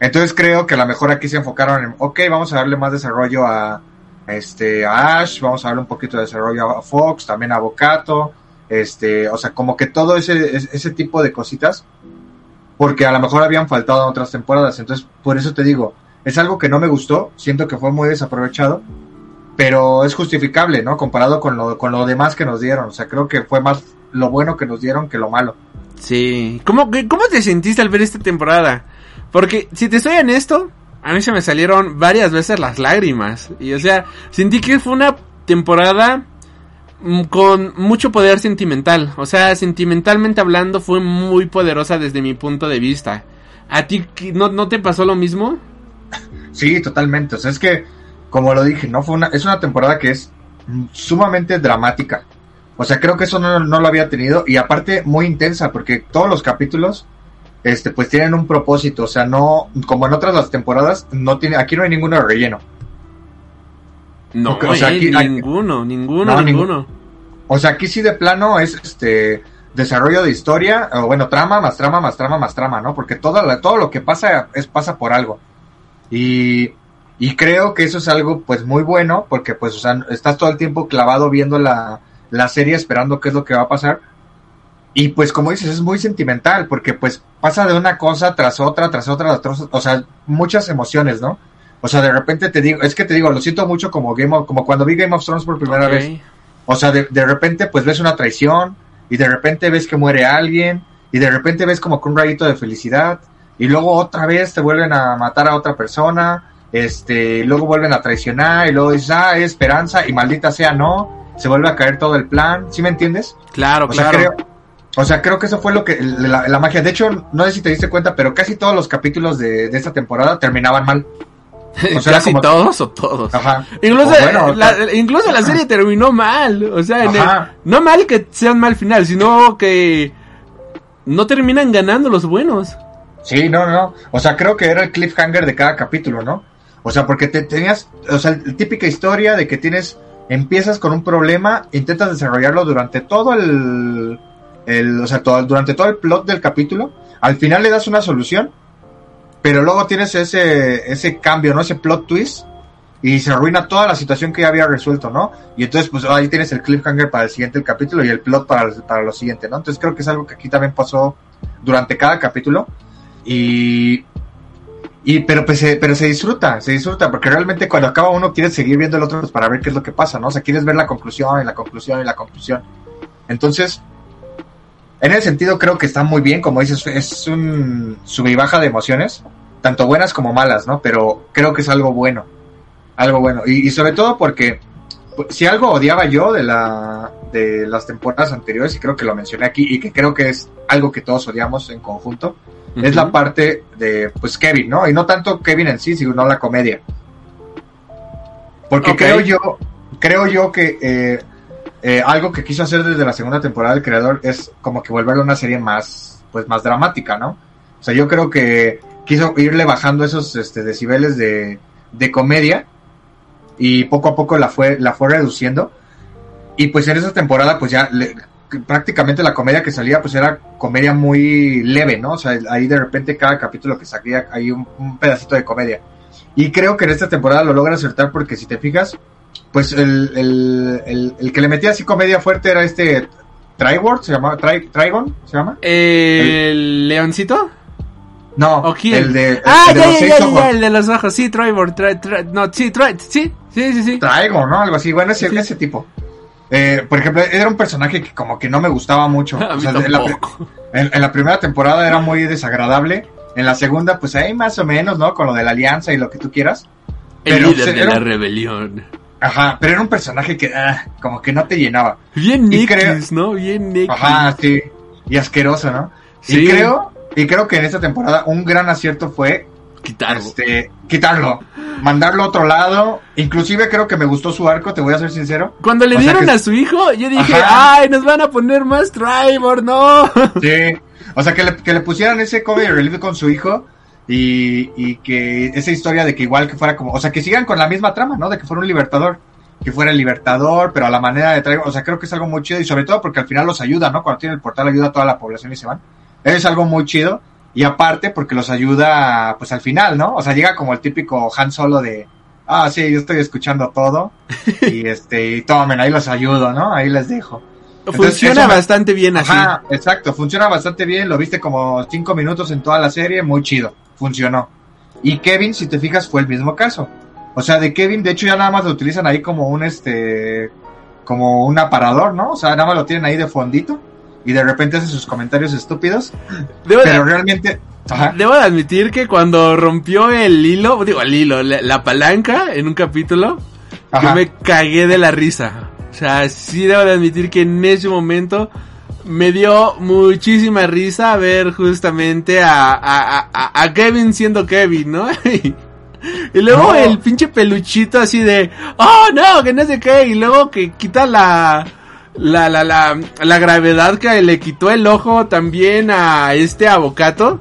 Entonces creo que a lo mejor aquí se enfocaron en, ok, vamos a darle más desarrollo a, a este, a Ash, vamos a darle un poquito de desarrollo a Fox, también a Bocato, este, o sea, como que todo ese, ese ese tipo de cositas, porque a lo mejor habían faltado en otras temporadas. Entonces, por eso te digo, es algo que no me gustó, siento que fue muy desaprovechado, pero es justificable, ¿no? Comparado con lo, con lo demás que nos dieron. O sea, creo que fue más lo bueno que nos dieron que lo malo. Sí. ¿Cómo, ¿Cómo te sentiste al ver esta temporada? Porque, si te soy honesto, a mí se me salieron varias veces las lágrimas. Y, o sea, sentí que fue una temporada mm, con mucho poder sentimental. O sea, sentimentalmente hablando, fue muy poderosa desde mi punto de vista. ¿A ti no, no te pasó lo mismo? Sí, totalmente. O sea, es que, como lo dije, no fue una, es una temporada que es sumamente dramática. O sea, creo que eso no, no lo había tenido y aparte muy intensa porque todos los capítulos, este, pues tienen un propósito. O sea, no, como en otras las temporadas, no tiene, aquí no hay ninguno de relleno. No, Ok, o sea, eh, aquí- aquí- ninguno, ninguno, No, ninguno. O sea, aquí sí de plano es este desarrollo de historia, o bueno, trama más trama más trama más trama, ¿no? Porque todo, la- todo lo que pasa es pasa por algo. Y, y creo que eso es algo pues muy bueno, porque pues, o sea, estás todo el tiempo clavado viendo la, la serie esperando qué es lo que va a pasar. Y pues como dices, es muy sentimental, porque pues pasa de una cosa tras otra, tras otra, tras otra, o sea, muchas emociones, ¿no? O sea, de repente te digo, es que te digo, lo siento mucho como Game of, como cuando vi Game of Thrones por primera vez. O sea, de, de repente pues ves una traición, y de repente ves que muere alguien, y de repente ves como que un rayito de felicidad, y luego otra vez te vuelven a matar a otra persona, este, y luego vuelven a traicionar, y luego dices, ah, es esperanza, y maldita sea, no, se vuelve a caer todo el plan, ¿sí me entiendes? Claro, O sea, claro. creo, o sea, creo que eso fue lo que, la, la magia, de hecho, no sé si te diste cuenta, pero casi todos los capítulos de, de esta temporada terminaban mal. o sea, Casi como- todos o todos. Ajá. Incluso, O bueno, la, incluso la serie terminó mal. O sea, en el- no mal que sean mal final, sino que no terminan ganando los buenos. Sí, no, no. O sea, creo que era el cliffhanger de cada capítulo, ¿no? O sea, porque te tenías, o sea, la típica historia de que tienes, empiezas con un problema, intentas desarrollarlo durante todo el, el o sea, todo, durante todo el plot del capítulo, al final le das una solución, pero luego tienes ese, ese cambio, ¿no? Ese plot twist, y se arruina toda la situación que ya había resuelto, ¿no? Y entonces, pues ahí tienes el cliffhanger para el siguiente capítulo y el plot para, para lo siguiente, ¿no? Entonces creo que es algo que aquí también pasó durante cada capítulo. Y, y pero pues se, pero se disfruta, se disfruta, porque realmente cuando acaba uno quieres seguir viendo el otro pues, para ver qué es lo que pasa, ¿no? O sea, quieres ver la conclusión y la conclusión y la conclusión. Entonces, en ese sentido creo que está muy bien, como dices, es un sube y baja de emociones, tanto buenas como malas, ¿no? Pero creo que es algo bueno, algo bueno. Y, y sobre todo porque pues, si algo odiaba yo de la de las temporadas anteriores, y creo que lo mencioné aquí, y que creo que es algo que todos odiamos en conjunto, es la parte de pues Kevin, ¿no? Y no tanto Kevin en sí, sino la comedia. Porque creo yo, creo yo que eh, eh, algo que quiso hacer desde la segunda temporada el creador es como que volverlo una serie más, pues más dramática, ¿no? O sea, yo creo que quiso irle bajando esos este, decibeles de, de comedia y poco a poco la fue, la fue reduciendo. Y pues en esa temporada, pues ya le- prácticamente la comedia que salía, pues era comedia muy leve, ¿no? O sea, ahí de repente cada capítulo que salía hay un, un pedacito de comedia. Y creo que en esta temporada lo logra acertar porque si te fijas, pues el, el, el, el que le metía así comedia fuerte era este Trigord, se llama Tri- Trigon, se llama. ¿El leoncito? No, el de, el ah, de ya, los ya, ya, ya, el de los ojos. Sí, tra- no, sí, Tra- sí, sí, sí, sí. Traigo, ¿no? Algo así. Bueno, ese, Sí. ese tipo. Eh, por ejemplo, era un personaje que como que no me gustaba mucho. O sea, en, la, pri- tampoco. en- en la primera temporada era muy desagradable. En la segunda, pues ahí más o menos, ¿no? Con lo de la alianza y lo que tú quieras. El líder pues, de la rebelión. Ajá, pero era un personaje que ah, como que no te llenaba. Bien creo- ¿no? Bien X. Ajá, sí. Y asqueroso, ¿no? Sí. Y creo, y creo que en esta temporada un gran acierto fue Quitarlo. este, quitarlo, mandarlo a otro lado. Inclusive creo que me gustó su arco, te voy a ser sincero. Cuando le O dieron que- a su hijo, yo dije, Ajá. ay, nos van a poner más Trevor, no. Sí. O sea, que le, que le pusieran ese comedy relief con su hijo y, y que esa historia de que igual que fuera como, o sea, que sigan con la misma trama, ¿no? De que fuera un libertador, que fuera el libertador, pero a la manera de traer, o sea, creo que es algo muy chido y sobre todo porque al final los ayuda, ¿no? Cuando tiene el portal ayuda a toda la población y se van. Es algo muy chido y aparte porque los ayuda, pues al final, ¿no? O sea, llega como el típico Han Solo de, ah, sí, yo estoy escuchando todo y este, y tomen, ahí los ayudo, ¿no? Ahí les dejo. Entonces, Funciona me- bastante bien así. Ajá, exacto, funciona bastante bien, lo viste como cinco minutos en toda la serie, muy chido, funcionó. Y Kevin, si te fijas, fue el mismo caso. O sea, de Kevin, de hecho ya nada más lo utilizan ahí como un este, como un aparador, ¿no? O sea, nada más lo tienen ahí de fondito y de repente hace sus comentarios estúpidos, Debo, de, pero realmente, ajá, debo de admitir que cuando rompió el hilo, digo el hilo, la, la palanca en un capítulo, ajá. yo me cagué de la risa. O sea, sí debo de admitir que en ese momento me dio muchísima risa ver justamente a, a, a, a Kevin siendo Kevin, ¿no? y luego No. el pinche peluchito así de, oh no, que no sé qué, y luego que quita la, la, la, la, la gravedad que le quitó el ojo también a este abocato.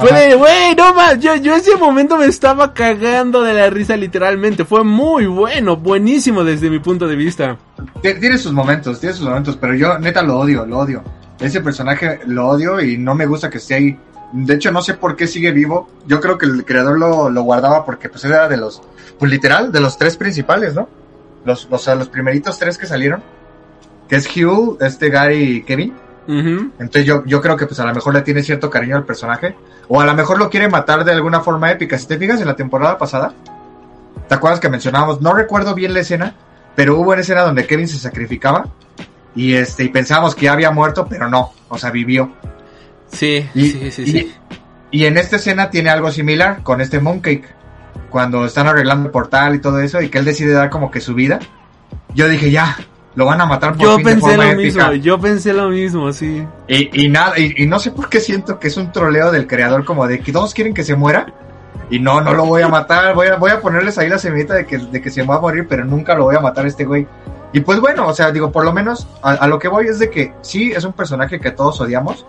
Fue de, güey, no más, yo, yo ese momento me estaba cagando de la risa literalmente. Fue muy bueno, buenísimo desde mi punto de vista. Tien- Tiene sus momentos, tiene sus momentos, pero yo neta lo odio, lo odio. Ese personaje lo odio y no me gusta que esté ahí. De hecho, no sé por qué sigue vivo. Yo creo que el creador lo, lo guardaba porque pues era de los, pues literal, de los tres principales, ¿no? Los, o sea, los primeritos tres que salieron. Que es Hugh, este Gary y Kevin. Entonces yo, yo creo que pues a lo mejor le tiene cierto cariño al personaje. O a lo mejor lo quiere matar de alguna forma épica. Si te fijas en la temporada pasada, ¿te acuerdas que mencionábamos? No recuerdo bien la escena, pero hubo una escena donde Kevin se sacrificaba. y este y pensamos que ya había muerto, pero no, o sea, vivió. Sí, Y, sí, sí, y- sí. y en esta escena tiene algo similar con este Mooncake. Cuando están arreglando el portal y todo eso, y que él decide dar como que su vida. Yo dije, ya, lo van a matar por Yo fin de pensé forma lo épica. mismo, yo pensé lo mismo, sí. Y, y nada, y, y no sé por qué siento que es un troleo del creador, como de que todos quieren que se muera. Y no, no lo voy a matar, voy a, voy a ponerles ahí la semillita de que, de que se va a morir, pero nunca lo voy a matar a este güey. Y pues bueno, o sea, digo, por lo menos a, a lo que voy es de que sí, es un personaje que todos odiamos,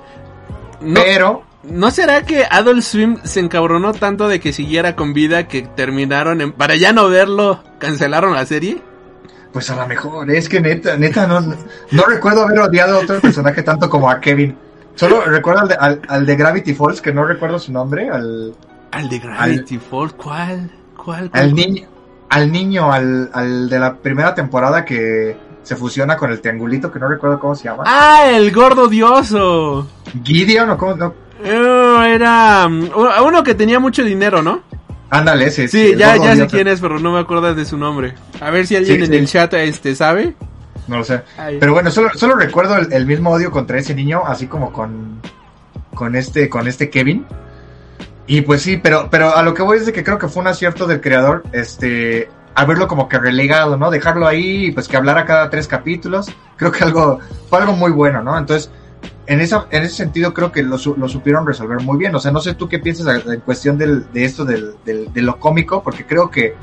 No, pero ¿No será que Adult Swim se encabronó tanto de que siguiera con vida que terminaron en... Para ya no verlo, cancelaron la serie? Pues a lo mejor, es que neta, neta, no, no recuerdo haber odiado a otro personaje tanto como a Kevin. Solo recuerdo al de, al, al de Gravity Falls, que no recuerdo su nombre, al, Al de Gravity Falls, ¿cuál? ¿Cuál? al niño, al niño, al, al de la primera temporada que se fusiona con el triangulito, que no recuerdo cómo se llama. ¡Ah, el gordo dioso! Gideon o cómo, no, Eh, era um, uno que tenía mucho dinero, ¿no? Ándale ese. Sí, el ya, ya sé quién es, pero no me acuerdo de su nombre. A ver si alguien Sí, en sí. el chat este sabe. No lo sé. Ay. Pero bueno, solo, solo recuerdo el, el mismo odio contra ese niño, así como con, con este, con este Kevin. Y pues sí, pero, pero a lo que voy es de que creo que fue un acierto del creador, este, haberlo como que relegado, ¿no? Dejarlo ahí, y pues que hablara cada tres capítulos. Creo que algo, fue algo muy bueno, ¿no? Entonces, en esa, en ese sentido creo que lo, lo supieron resolver muy bien. O sea, no sé tú qué piensas en cuestión del, de esto del, del, de lo cómico, porque creo que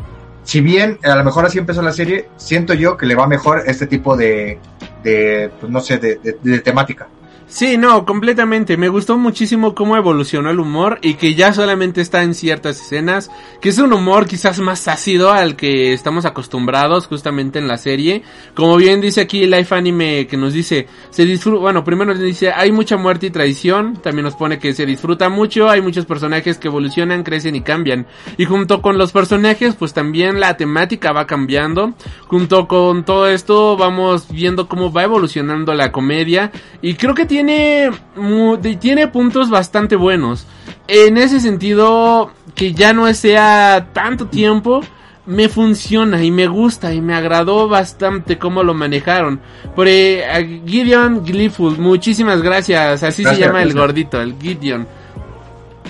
si bien a lo mejor así empezó la serie, siento yo que le va mejor este tipo de, de pues no sé, de, de- de temática. Sí, no, completamente. Me gustó muchísimo cómo evolucionó el humor y que ya solamente está en ciertas escenas, que es un humor quizás más ácido al que estamos acostumbrados justamente en la serie. Como bien dice aquí Life Anime que nos dice, se disfruta, bueno, primero nos dice, hay mucha muerte y traición, también nos pone que se disfruta mucho, hay muchos personajes que evolucionan, crecen y cambian. Y junto con los personajes, pues también la temática va cambiando. Junto con todo esto vamos viendo cómo va evolucionando la comedia y creo que de- tiene puntos bastante buenos. En ese sentido que ya no sea tanto tiempo me funciona y me gusta y me agradó bastante cómo lo manejaron. Por eh, a Gideon Gleeful, muchísimas gracias. Así se Gracias, llama el gordito, el Gideon.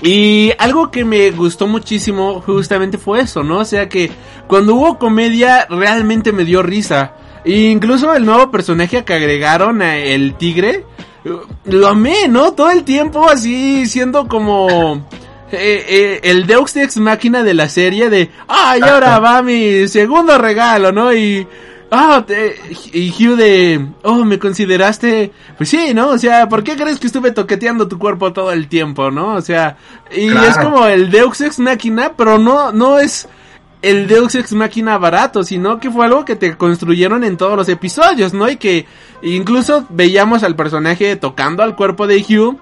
Y algo que me gustó muchísimo justamente fue eso, ¿no? O sea que cuando hubo comedia realmente me dio risa. Incluso el nuevo personaje que agregaron, a el tigre, lo amé, ¿no? Todo el tiempo así siendo como... eh, eh, el Deus Ex Máquina de la serie de, ay, ahora va mi segundo regalo, ¿no? Y, ah, te- y Hugh de, oh, me consideraste, pues sí, ¿no? O sea, ¿por qué crees que estuve toqueteando tu cuerpo todo el tiempo, no? O sea, y Claro. es como el Deus Ex Máquina, pero no, no es el Deus Ex Máquina barato, sino que fue algo que te construyeron en todos los episodios, ¿no? Y que incluso veíamos al personaje tocando al cuerpo de Hugh.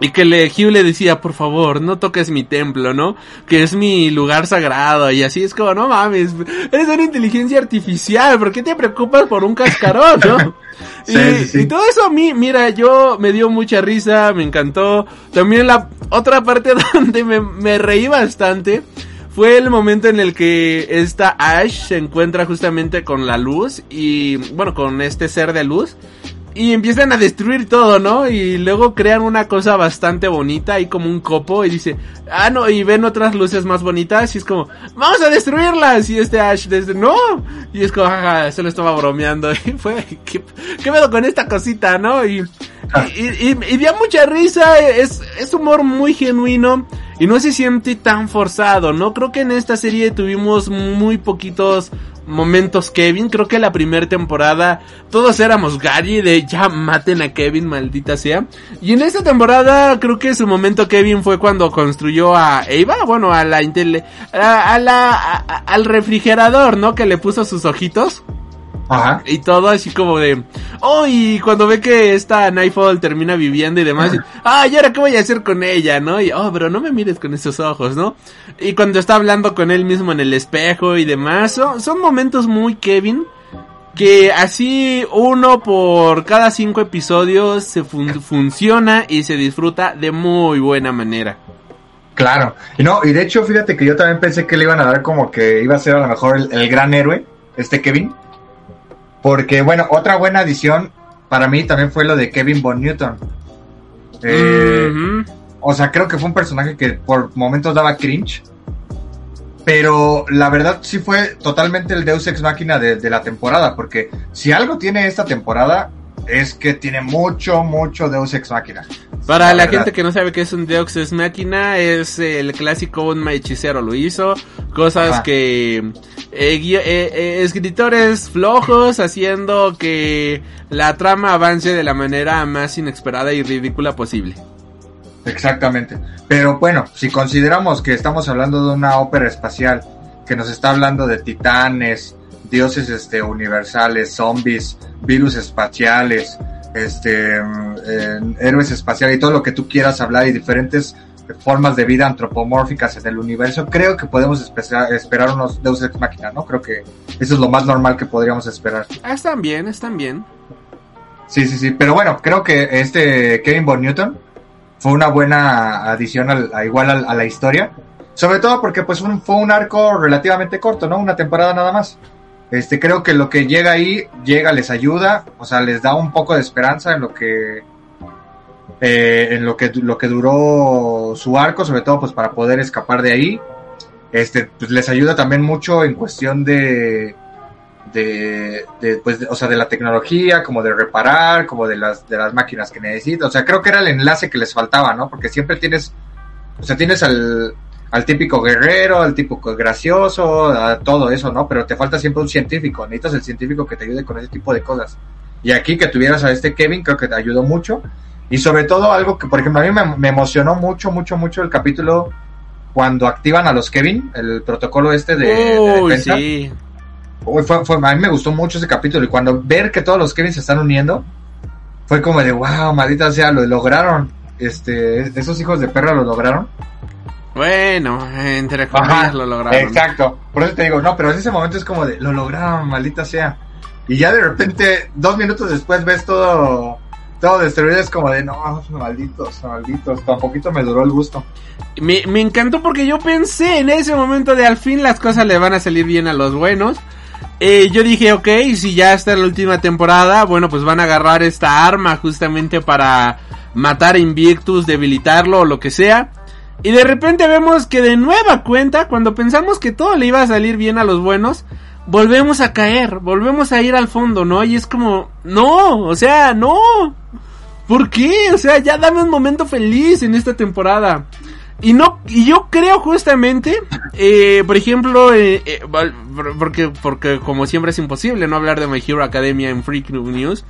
Y que le, Hugh le decía, por favor, no toques mi templo, ¿no? Que es mi lugar sagrado. Y así es como, no mames, eres una inteligencia artificial, ¿por qué te preocupas por un cascarón, no? Sí, y, sí, y todo eso a mí, mira, yo me dio mucha risa, me encantó. También la otra parte donde me, me reí bastante fue el momento en el que esta Ash se encuentra justamente con la luz y, bueno, con este ser de luz. Y empiezan a destruir todo, ¿no? Y luego crean una cosa bastante bonita, ahí como un copo, y dice, ah, no, y ven otras luces más bonitas, y es como, vamos a destruirlas, y este Ash desde, no, y es como, jaja, se lo estaba bromeando, y fue, ¿qué, qué pedo con esta cosita, no? Y, y, y, y dio mucha risa, es, es humor muy genuino, y no se siente tan forzado, ¿no? Creo que en esta serie tuvimos muy poquitos momentos Kevin. Creo que la primera temporada todos éramos Gary de ya maten a Kevin, maldita sea. Y en esta temporada creo que su momento Kevin fue cuando construyó a Eva, bueno, a la intele a, a la a- al refrigerador, ¿no? Que le puso sus ojitos Ajá. y todo así como de, oh, y cuando ve que esta Nightfall termina viviendo y demás, y, ah, ¿y ahora qué voy a hacer con ella, no? Y, oh, pero no me mires con esos ojos, ¿no? Y cuando está hablando con él mismo en el espejo y demás, son, son momentos muy Kevin, que así uno por cada cinco episodios se fun- funciona y se disfruta de muy buena manera. Claro. Y no, y de hecho, fíjate que yo también pensé que le iban a dar como que iba a ser a lo mejor el, el gran héroe, este Kevin. Porque, bueno, otra buena adición para mí también fue lo de Kevin Von Newton. Eh. O sea, creo que fue un personaje que por momentos daba cringe. Pero la verdad sí fue totalmente el Deus Ex Máquina de, de la temporada. Porque si algo tiene esta temporada es que tiene mucho, mucho Deus Ex Máquina. Para la, gente que no sabe qué es un Deus Ex Máquina, es el clásico un hechicero lo hizo. Cosas Ajá. que eh, eh, eh, escritores flojos haciendo que la trama avance de la manera más inesperada y ridícula posible. Exactamente. Pero bueno, si consideramos que estamos hablando de una ópera espacial que nos está hablando de titanes, dioses este universales, zombies, virus espaciales, este mm, eh, héroes espaciales y todo lo que tú quieras hablar y diferentes formas de vida antropomórficas en el universo, creo que podemos espe- esperar unos Deus Ex Machina, ¿no? Creo que eso es lo más normal que podríamos esperar. Ah, están bien, están bien. Sí, sí, sí. Pero bueno, creo que este Kevin Von Newton fue una buena adición al, a igual al- a, la historia. Sobre todo porque pues un- fue un arco relativamente corto, ¿no? Una temporada nada más. Este, creo que lo que llega ahí, llega, les ayuda, o sea, les da un poco de esperanza en lo que, eh, en lo que, lo que duró su arco, sobre todo pues para poder escapar de ahí. Este, pues les ayuda también mucho en cuestión de, de, pues, o sea, de la tecnología, como de reparar, como de las, de las máquinas que necesitan. O sea, creo que era el enlace que les faltaba, ¿no? Porque siempre tienes, o sea, tienes al, al típico guerrero, al típico gracioso, a todo eso, ¿no? Pero te falta siempre un científico. Necesitas el científico que te ayude con ese tipo de cosas. Y aquí que tuvieras a este Kevin, creo que te ayudó mucho. Y sobre todo algo que, por ejemplo, a mí me, me emocionó mucho, mucho, mucho el capítulo cuando activan a los Kevin, el protocolo este de, Uy, sí. Uy, fue, fue- a mí me gustó mucho ese capítulo y cuando ver que todos los Kevin se están uniendo, fue como de wow, maldita sea, lo lograron. Este, esos hijos de perra lo lograron. Bueno, entre comillas Ajá, lo lograron. Exacto. Por eso te digo, no, pero en ese momento es como de lo lograron, maldita sea. Y ya de repente, dos minutos después ves todo, todo destruido, es como de no, malditos, malditos. Tampoco me duró el gusto. Me, me encantó porque yo pensé en ese momento de al fin las cosas le van a salir bien a los buenos. Eh, yo dije, ok, si ya está la última temporada, bueno, pues van a agarrar esta arma justamente para matar a Invictus, debilitarlo o lo que sea. Y de repente vemos que de nueva cuenta, cuando pensamos que todo le iba a salir bien a los buenos, volvemos a caer, volvemos a ir al fondo, ¿no? Y es como, no, o sea, no. ¿Por qué? O sea, ya dame un momento feliz en esta temporada. Y no, y yo creo justamente, eh, por ejemplo, eh, eh, porque, porque como siempre es imposible no hablar de My Hero Academia en Freak News.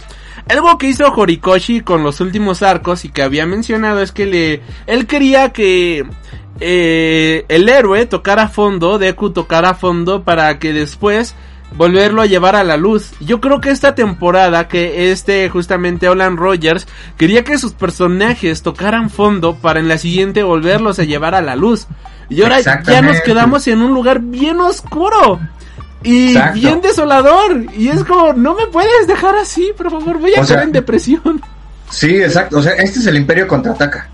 Algo que hizo Horikoshi con los últimos arcos y que había mencionado es que le, él quería que, eh, el héroe tocara fondo, Deku tocara fondo para que después volverlo a llevar a la luz. Yo creo que esta temporada que este justamente Olan Rogers quería que sus personajes tocaran fondo para en la siguiente volverlos a llevar a la luz. Y ahora ya nos quedamos en un lugar bien oscuro. Y Exacto. bien desolador. Y es como, no me puedes dejar así, por favor, voy a O caer en depresión. Sí, exacto. O sea, este es el Imperio contraataca.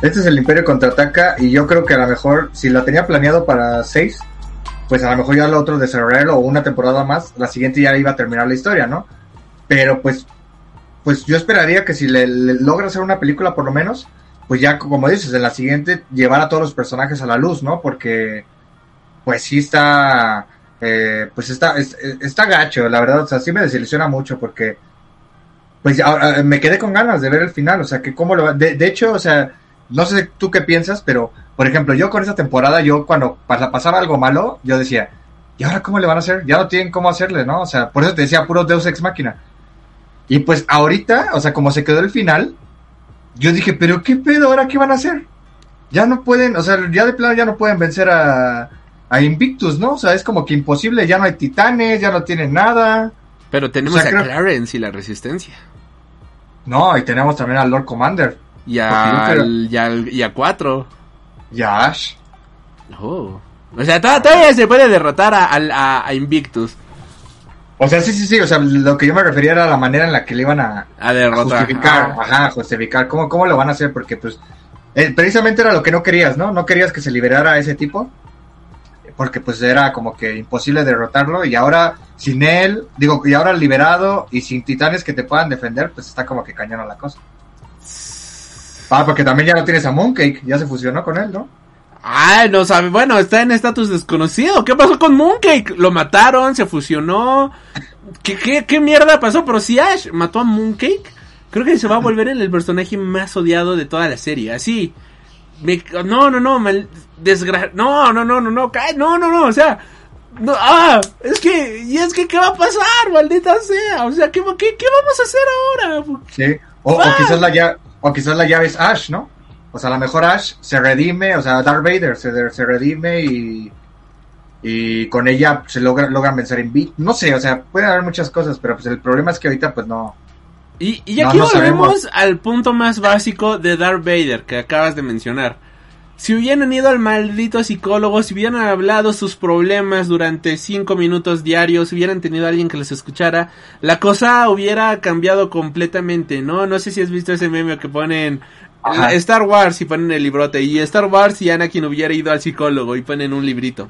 Este es el Imperio contraataca y yo creo que a lo mejor si la tenía planeado para seis, pues a lo mejor ya lo otro desarrollarlo o una temporada más, la siguiente ya iba a terminar la historia, ¿no? Pero pues, pues yo esperaría que si le, le logra hacer una película por lo menos, pues ya como dices, en la siguiente llevar a todos los personajes a la luz, ¿no? Porque pues sí está, eh, pues está, es- está gacho, la verdad, o sea, sí me desilusiona mucho porque pues eh, me quedé con ganas de ver el final, o sea, que cómo lo va. De, de hecho, o sea, no sé tú qué piensas, pero por ejemplo, yo con esta temporada, yo cuando pas- pasaba algo malo, yo decía, ¿y ahora cómo le van a hacer? Ya no tienen cómo hacerle, ¿no? O sea, por eso te decía puro Deus Ex Máquina. Y pues ahorita, o sea, como se quedó el final, yo dije, ¿pero qué pedo ahora qué van a hacer? Ya no pueden, o sea, ya de plano ya no pueden vencer a, a Invictus, ¿no? O sea, es como que imposible, ya no hay titanes, ya no tienen nada. Pero tenemos O sea, a creo- Clarence y la resistencia. No, y tenemos también al Lord Commander. Y a, creo- y al- y a cuatro. Y a Ash. Oh. O sea, to- todavía se puede derrotar a, al- a- a Invictus. O sea, sí, sí, sí, o sea, lo que yo me refería era la manera en la que le iban a, A a derrotar. justificar, Ah. ajá, justificar, ¿cómo, cómo lo van a hacer, porque pues, eh, precisamente era lo que no querías, ¿no? No querías que se liberara a ese tipo, porque pues era como que imposible derrotarlo, y ahora, sin él, digo, y ahora liberado y sin titanes que te puedan defender, pues está como que cañona la cosa. Ah, porque también ya no tienes a Mooncake, ya se fusionó con él, ¿no? Ah, no sabe, bueno, está en estatus desconocido. ¿Qué pasó con Mooncake? Lo mataron, se fusionó. ¿Qué, qué, qué mierda pasó? Pero si Ash mató a Mooncake, creo que se va a volver en el personaje más odiado de toda la serie. Así. Me- no, no, no, mal, desgra- no, no, no, no, no, no, no, no, o sea, no, ah, es que, y es que, ¿qué va a pasar, maldita sea? O sea, ¿qué, qué, qué vamos a hacer ahora? Sí. O, o Ah. quizás la llave, o quizás la llave es Ash, ¿no? O sea, a lo mejor Ash se redime, o sea, Darth Vader se, se redime y, y con ella se logra, logran vencer en beat. No sé, o sea, pueden haber muchas cosas, pero pues el problema es que ahorita pues no. Y, y No, aquí no volvemos sabemos. al punto más básico de Darth Vader que acabas de mencionar. Si hubieran ido al maldito psicólogo, si hubieran hablado sus problemas durante cinco minutos diarios, si hubieran tenido a alguien que les escuchara, la cosa hubiera cambiado completamente, ¿no? No sé si has visto ese meme que ponen Ajá. Star Wars y ponen el librote, y Star Wars y Anakin hubiera ido al psicólogo y ponen un librito.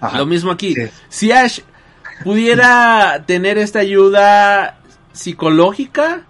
Ajá. Lo mismo aquí. Sí. Si Ash pudiera tener esta ayuda psicológica,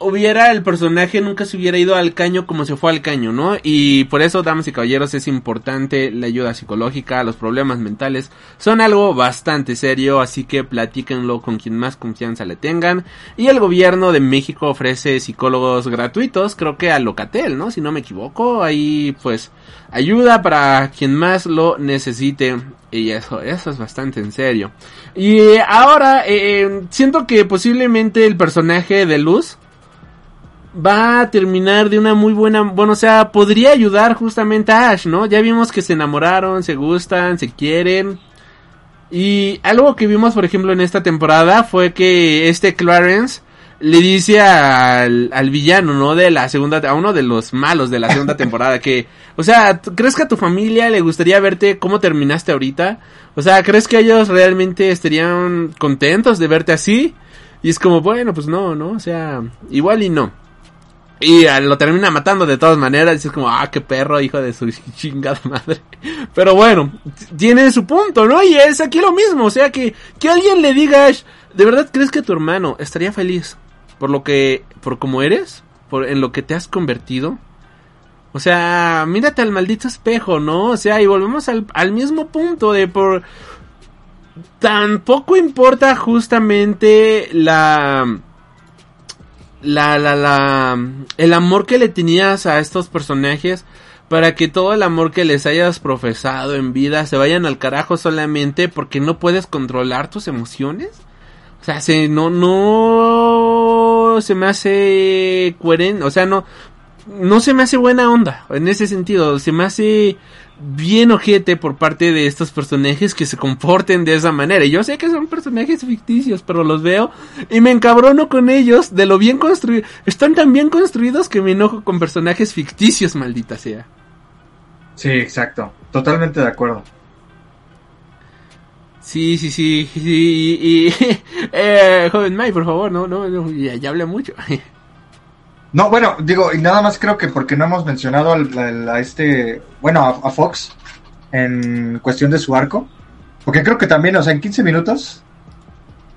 hubiera el personaje nunca se hubiera ido al caño como se fue al caño, ¿no? Y por eso, damas y caballeros, es importante la ayuda psicológica, los problemas mentales son algo bastante serio, así que platíquenlo con quien más confianza le tengan. Y el gobierno de México ofrece psicólogos gratuitos, creo que a Locatel, ¿no? Si no me equivoco, ahí pues ayuda para quien más lo necesite. Y eso, eso es bastante en serio. Y eh, ahora, eh, siento que posiblemente el personaje de Luz va a terminar de una muy buena, bueno, o sea, podría ayudar justamente a Ash, ¿no? Ya vimos que se enamoraron, se gustan, se quieren. Y algo que vimos, por ejemplo, en esta temporada fue que este Clarence le dice al, al villano, ¿no? De la segunda, a uno de los malos de la segunda temporada que, o sea, ¿tú ¿crees que a tu familia le gustaría verte cómo terminaste ahorita? O sea, ¿crees que ellos realmente estarían contentos de verte así? Y es como, bueno, pues no, ¿no? O sea, igual y no. Y lo termina matando de todas maneras. Y es como, ah, qué perro, hijo de su chingada madre. Pero bueno, tiene su punto, ¿no? Y es aquí lo mismo. O sea, que, que alguien le diga, ¿de verdad crees que tu hermano estaría feliz por lo que, por como eres? Por en lo que te has convertido. O sea, mírate al maldito espejo, ¿no? O sea, y volvemos al, al mismo punto de por... Tampoco importa justamente la la, la, la, el amor que le tenías a estos personajes para que todo el amor que les hayas profesado en vida se vayan al carajo solamente porque no puedes controlar tus emociones. O sea, se, no, no se me hace coherente, o sea, no, no se me hace buena onda en ese sentido, se me hace bien ojete por parte de estos personajes que se comporten de esa manera. Y yo sé que son personajes ficticios, pero los veo y me encabrono con ellos de lo bien construidos. Están tan bien construidos que me enojo con personajes ficticios, maldita sea. Sí, exacto. Totalmente de acuerdo. Sí, sí, sí, sí, y, y- eh, joven May, por favor, no, no, no, ya, ya hablé mucho. No, bueno, digo, y nada más creo que porque no hemos mencionado al, a este, bueno, a, a Fox en cuestión de su arco. Porque creo que también, o sea, en 15 minutos,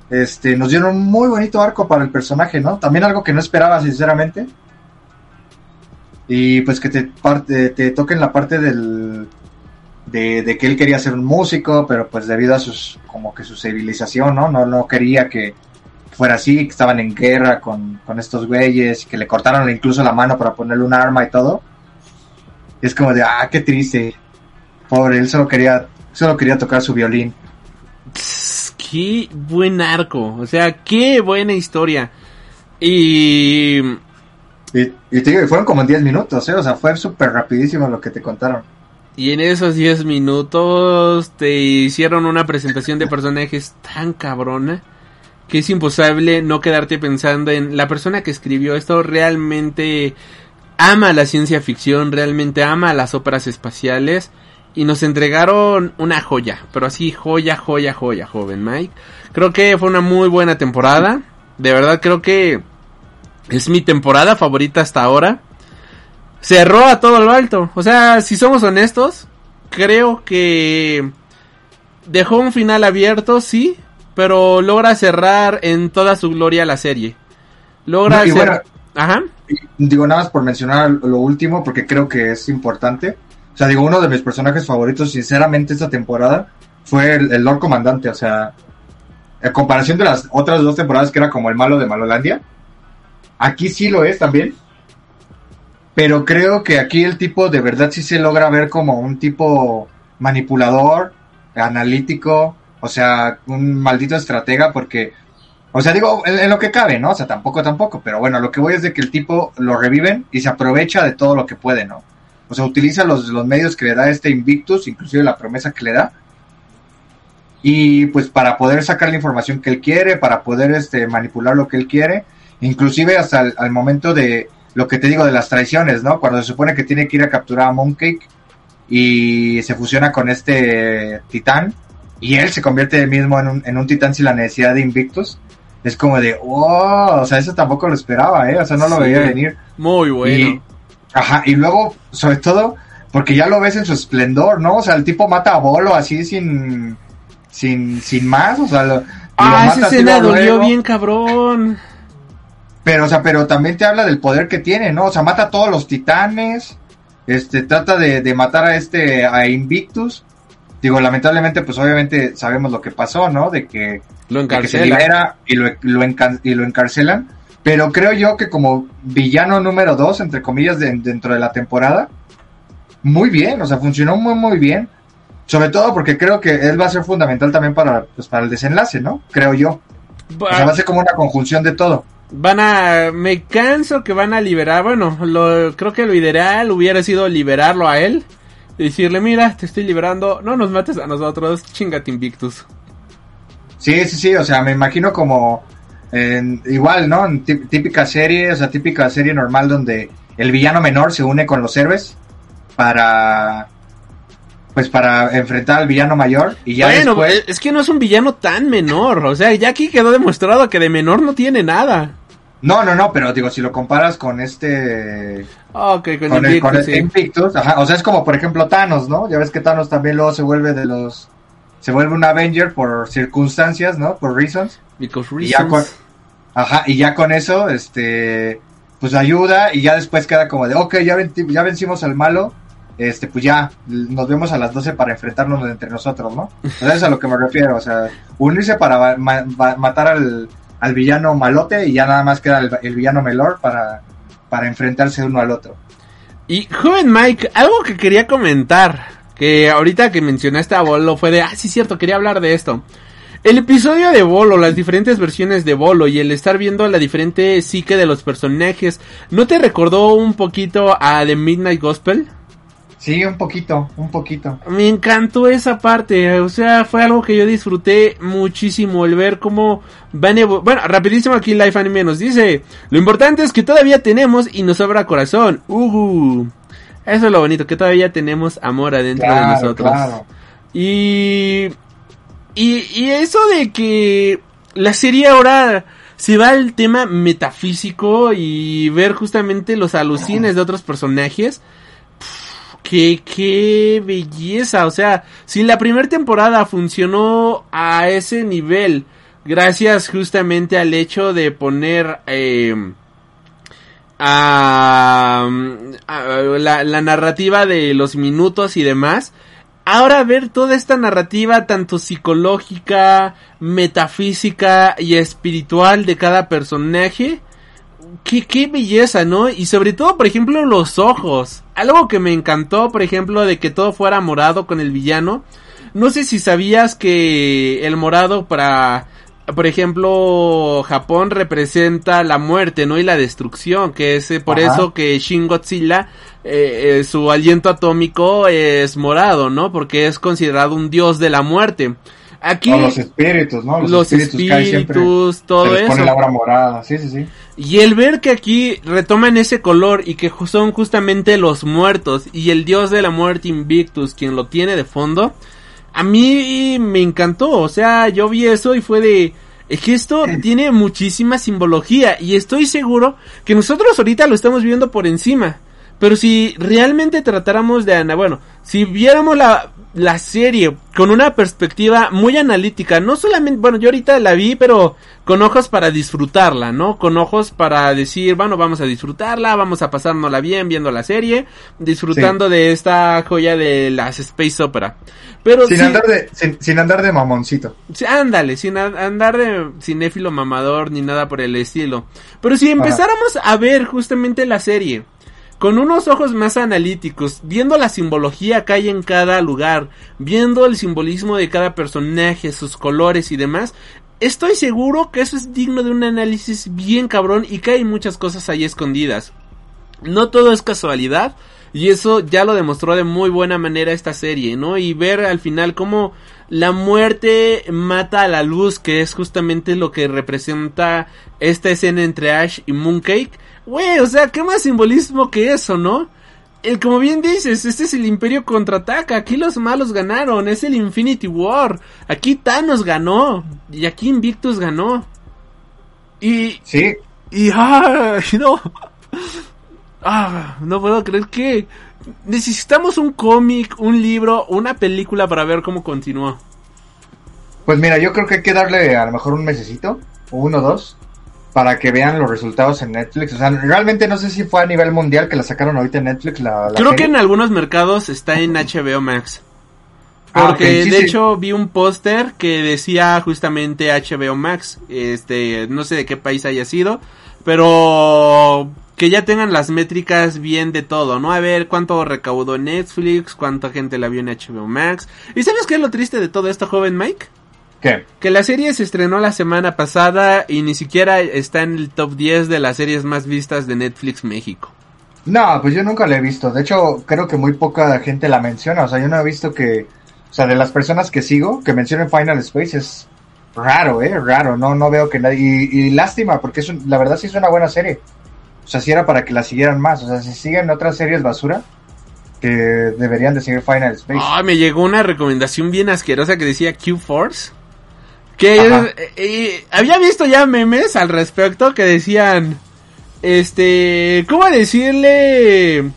este, nos dieron un muy bonito arco para el personaje, ¿no? También algo que no esperaba, sinceramente. Y pues que te, parte, te toquen la parte del, de, de que él quería ser un músico, pero pues debido a sus, como que su civilización, ¿no? No, no quería que, fuera así, que estaban en guerra con, con estos güeyes, que le cortaron incluso la mano para ponerle un arma y todo. Y es como de, ah, qué triste. Pobre, él solo quería, solo quería tocar su violín. Qué buen arco, o sea, qué buena historia. Y Y, y te digo, y fueron como en 10 minutos, ¿eh? O sea, fue súper rapidísimo lo que te contaron. Y en esos 10 minutos te hicieron una presentación de personajes tan cabrona que es imposible no quedarte pensando en la persona que escribió esto realmente ama la ciencia ficción, realmente ama las óperas espaciales y nos entregaron una joya, pero así joya, joya, joya, joven Mike. Creo que fue una muy buena temporada, de verdad creo que es mi temporada favorita hasta ahora cerró a todo lo alto. O sea, si somos honestos, creo que dejó un final abierto, sí, pero logra cerrar en toda su gloria la serie. Logra No, cer- Ajá. Digo, nada más por mencionar lo último, porque creo que es importante. O sea, digo, uno de mis personajes favoritos, sinceramente, esta temporada fue el, el Lord Comandante. O sea, en comparación de las otras dos temporadas que era como el malo de Malolandia, aquí sí lo es también. Pero creo que aquí el tipo de verdad sí se logra ver como un tipo manipulador, analítico, o sea, un maldito estratega, porque o sea, digo, en, lo que cabe, ¿no? O sea, tampoco, tampoco. Pero bueno, lo que voy es de que el tipo lo reviven y se aprovecha de todo lo que puede, ¿no? O sea, utiliza los, los medios que le da este Invictus, inclusive la promesa que le da. Y pues para poder sacar la información que él quiere, para poder este, manipular lo que él quiere, inclusive hasta el, al momento de lo que te digo de las traiciones, ¿no? Cuando se supone que tiene que ir a capturar a Mooncake y se fusiona con este titán y él se convierte él mismo en un, en un titán sin la necesidad de Invictus es como de, wow, o sea, eso tampoco lo esperaba, ¿eh? O sea, no lo Sí. veía venir. Muy bueno. Y, ajá, y luego, sobre todo, porque ya lo ves en su esplendor, ¿no? O sea, el tipo mata a Bolo así sin, sin, sin más, o sea, lo, ah, esa escena dolió bien cabrón. Pero, o sea, pero también te habla del poder que tiene, ¿no? O sea, mata a todos los titanes, este, trata de, de matar a este, a Invictus. Digo, lamentablemente, pues obviamente sabemos lo que pasó, ¿no? De que Lo de que se libera y lo, y lo encarcelan. Pero creo yo que como villano número dos, entre comillas, de- dentro de la temporada, muy bien, o sea, funcionó muy, muy bien. Sobre todo porque creo que él va a ser fundamental también para, pues, para el desenlace, ¿no? Creo yo. O sea, va a ser como una conjunción de todo. Van a, me canso que van a liberar, bueno, lo, creo que lo ideal hubiera sido liberarlo a él. Y decirle, mira, te estoy liberando, no nos mates a nosotros, chingate Invictus. Sí, sí, sí, o sea, me imagino como igual, ¿no? En tí- típica serie, o sea, típica serie normal donde el villano menor se une con los héroes para pues para enfrentar al villano mayor y ya bueno, después es- es que no es un villano tan menor, o sea, ya aquí quedó demostrado que de menor no tiene nada. No, no, no, pero digo, si lo comparas con este Ok, con, con, el, Invictus, con este sí. Invictus, ajá, o sea, es como por ejemplo Thanos, ¿no? Ya ves que Thanos también luego se vuelve de los se vuelve un Avenger por circunstancias, ¿no? Por reasons. Because Y ya con, reasons. ajá, y ya con eso, este, pues ayuda y ya después queda como de, ok, ya, ven- ya vencimos al malo, este, pues ya, nos vemos a las 12 para enfrentarnos entre nosotros, ¿no? O sea, eso es a lo que me refiero, o sea, unirse para ma- ma- matar al, al villano malote y ya nada más queda el, el villano melor para, para enfrentarse uno al otro. Y joven Mike, algo que quería comentar, que ahorita que mencionaste a Bolo fue de, ah, sí cierto, quería hablar de esto. El episodio de Bolo, las diferentes versiones de Bolo y el estar viendo la diferente psique de los personajes, ¿no te recordó un poquito a The Midnight Gospel? Sí, un poquito, un poquito. Me encantó esa parte, o sea, fue algo que yo disfruté muchísimo, el ver cómo van Bueno, rapidísimo aquí Life Anime nos dice, lo importante es que todavía tenemos y nos sobra corazón, uh, eso es lo bonito, que todavía tenemos amor adentro de nosotros. claro. Y, y, y eso de que la serie ahora se va al tema metafísico y ver justamente los alucines de otros personajes. Pff, Qué, belleza, o sea, si la primera temporada funcionó a ese nivel, gracias justamente al hecho de poner eh, a, la narrativa de los minutos y demás, ahora ver toda esta narrativa tanto psicológica, metafísica y espiritual de cada personaje, qué, qué belleza, ¿no? Y sobre todo, por ejemplo, los ojos. Algo que me encantó, por ejemplo, de que todo fuera morado con el villano. No sé si sabías que el morado para, por ejemplo, Japón representa la muerte, ¿no? Y la destrucción, que es eh, por Ajá. eso que Shin Godzilla, eh, eh, su aliento atómico es morado, ¿no? Porque es considerado un dios de la muerte. Aquí O los espíritus, ¿no? los espíritus caen siempre, espíritus, todo se les pone eso. la obra morada, sí, sí, sí. Y el ver que aquí retoman ese color y que son justamente los muertos y el dios de la muerte Invictus quien lo tiene de fondo, a mí me encantó. O sea, yo vi eso y fue de... Es que esto tiene muchísima simbología y estoy seguro que nosotros ahorita lo estamos viendo por encima. Pero si realmente tratáramos de ana, bueno, si viéramos la la serie con una perspectiva muy analítica. No solamente, bueno, yo ahorita la vi, pero con ojos para disfrutarla, ¿no? Con ojos para decir, bueno, vamos a disfrutarla, vamos a pasárnosla bien viendo la serie, disfrutando de esta joya de las Space Opera. Pero sin sí- andar de sin, sin andar de mamoncito. Sí, ándale, sin a- andar de cinéfilo mamador ni nada por el estilo. Pero si empezáramos a ver justamente la serie con unos ojos más analíticos, viendo la simbología que hay en cada lugar, viendo el simbolismo de cada personaje, sus colores y demás, estoy seguro que eso es digno de un análisis bien cabrón y que hay muchas cosas ahí escondidas. No todo es casualidad. Y eso ya lo demostró de muy buena manera esta serie, ¿no? Y ver al final cómo la muerte mata a la luz, que es justamente lo que representa esta escena entre Ash y Mooncake. Güey, o sea, ¿qué más simbolismo que eso, no? El, como bien dices, este es el Imperio contraataca. Aquí los malos ganaron. Es el Infinity War. Aquí Thanos ganó. Y aquí Invictus ganó. Y, Sí, y ah, no. Ah, no puedo creer que necesitamos un cómic, un libro, una película para ver cómo continuó. pues mira, yo creo que hay que darle a lo mejor un mesecito, o uno o dos, para que vean los resultados en Netflix. O sea, realmente no sé si fue a nivel mundial que la sacaron ahorita en Netflix la, la Creo que en algunos mercados está en HBO Max. Ah, Porque sí, de sí. hecho vi un póster que decía justamente HBO Max. Este, no sé de qué país haya sido, pero que ya tengan las métricas bien de todo, ¿no? A ver cuánto recaudó Netflix, cuánta gente la vio en HBO Max. ¿Y sabes qué es lo triste de todo esto, joven Mike? ¿Qué? Que la serie se estrenó la semana pasada y ni siquiera está en el top 10 de las series más vistas de Netflix México. No, pues yo nunca la he visto. De hecho, creo que muy poca gente la menciona. O sea, yo no he visto que... O sea, de las personas que sigo, que mencionen Final Space es raro, ¿eh? Raro. No, no veo que nadie... Y, y lástima, porque es un- la verdad sí es una buena serie. O sea, si era para que la siguieran más. O sea, si siguen otras series basura, que deberían de seguir Final Space. Ay, me llegó una recomendación bien asquerosa que decía Q-Force. Que eh, eh, había visto ya memes al respecto que decían, este, ¿cómo decirle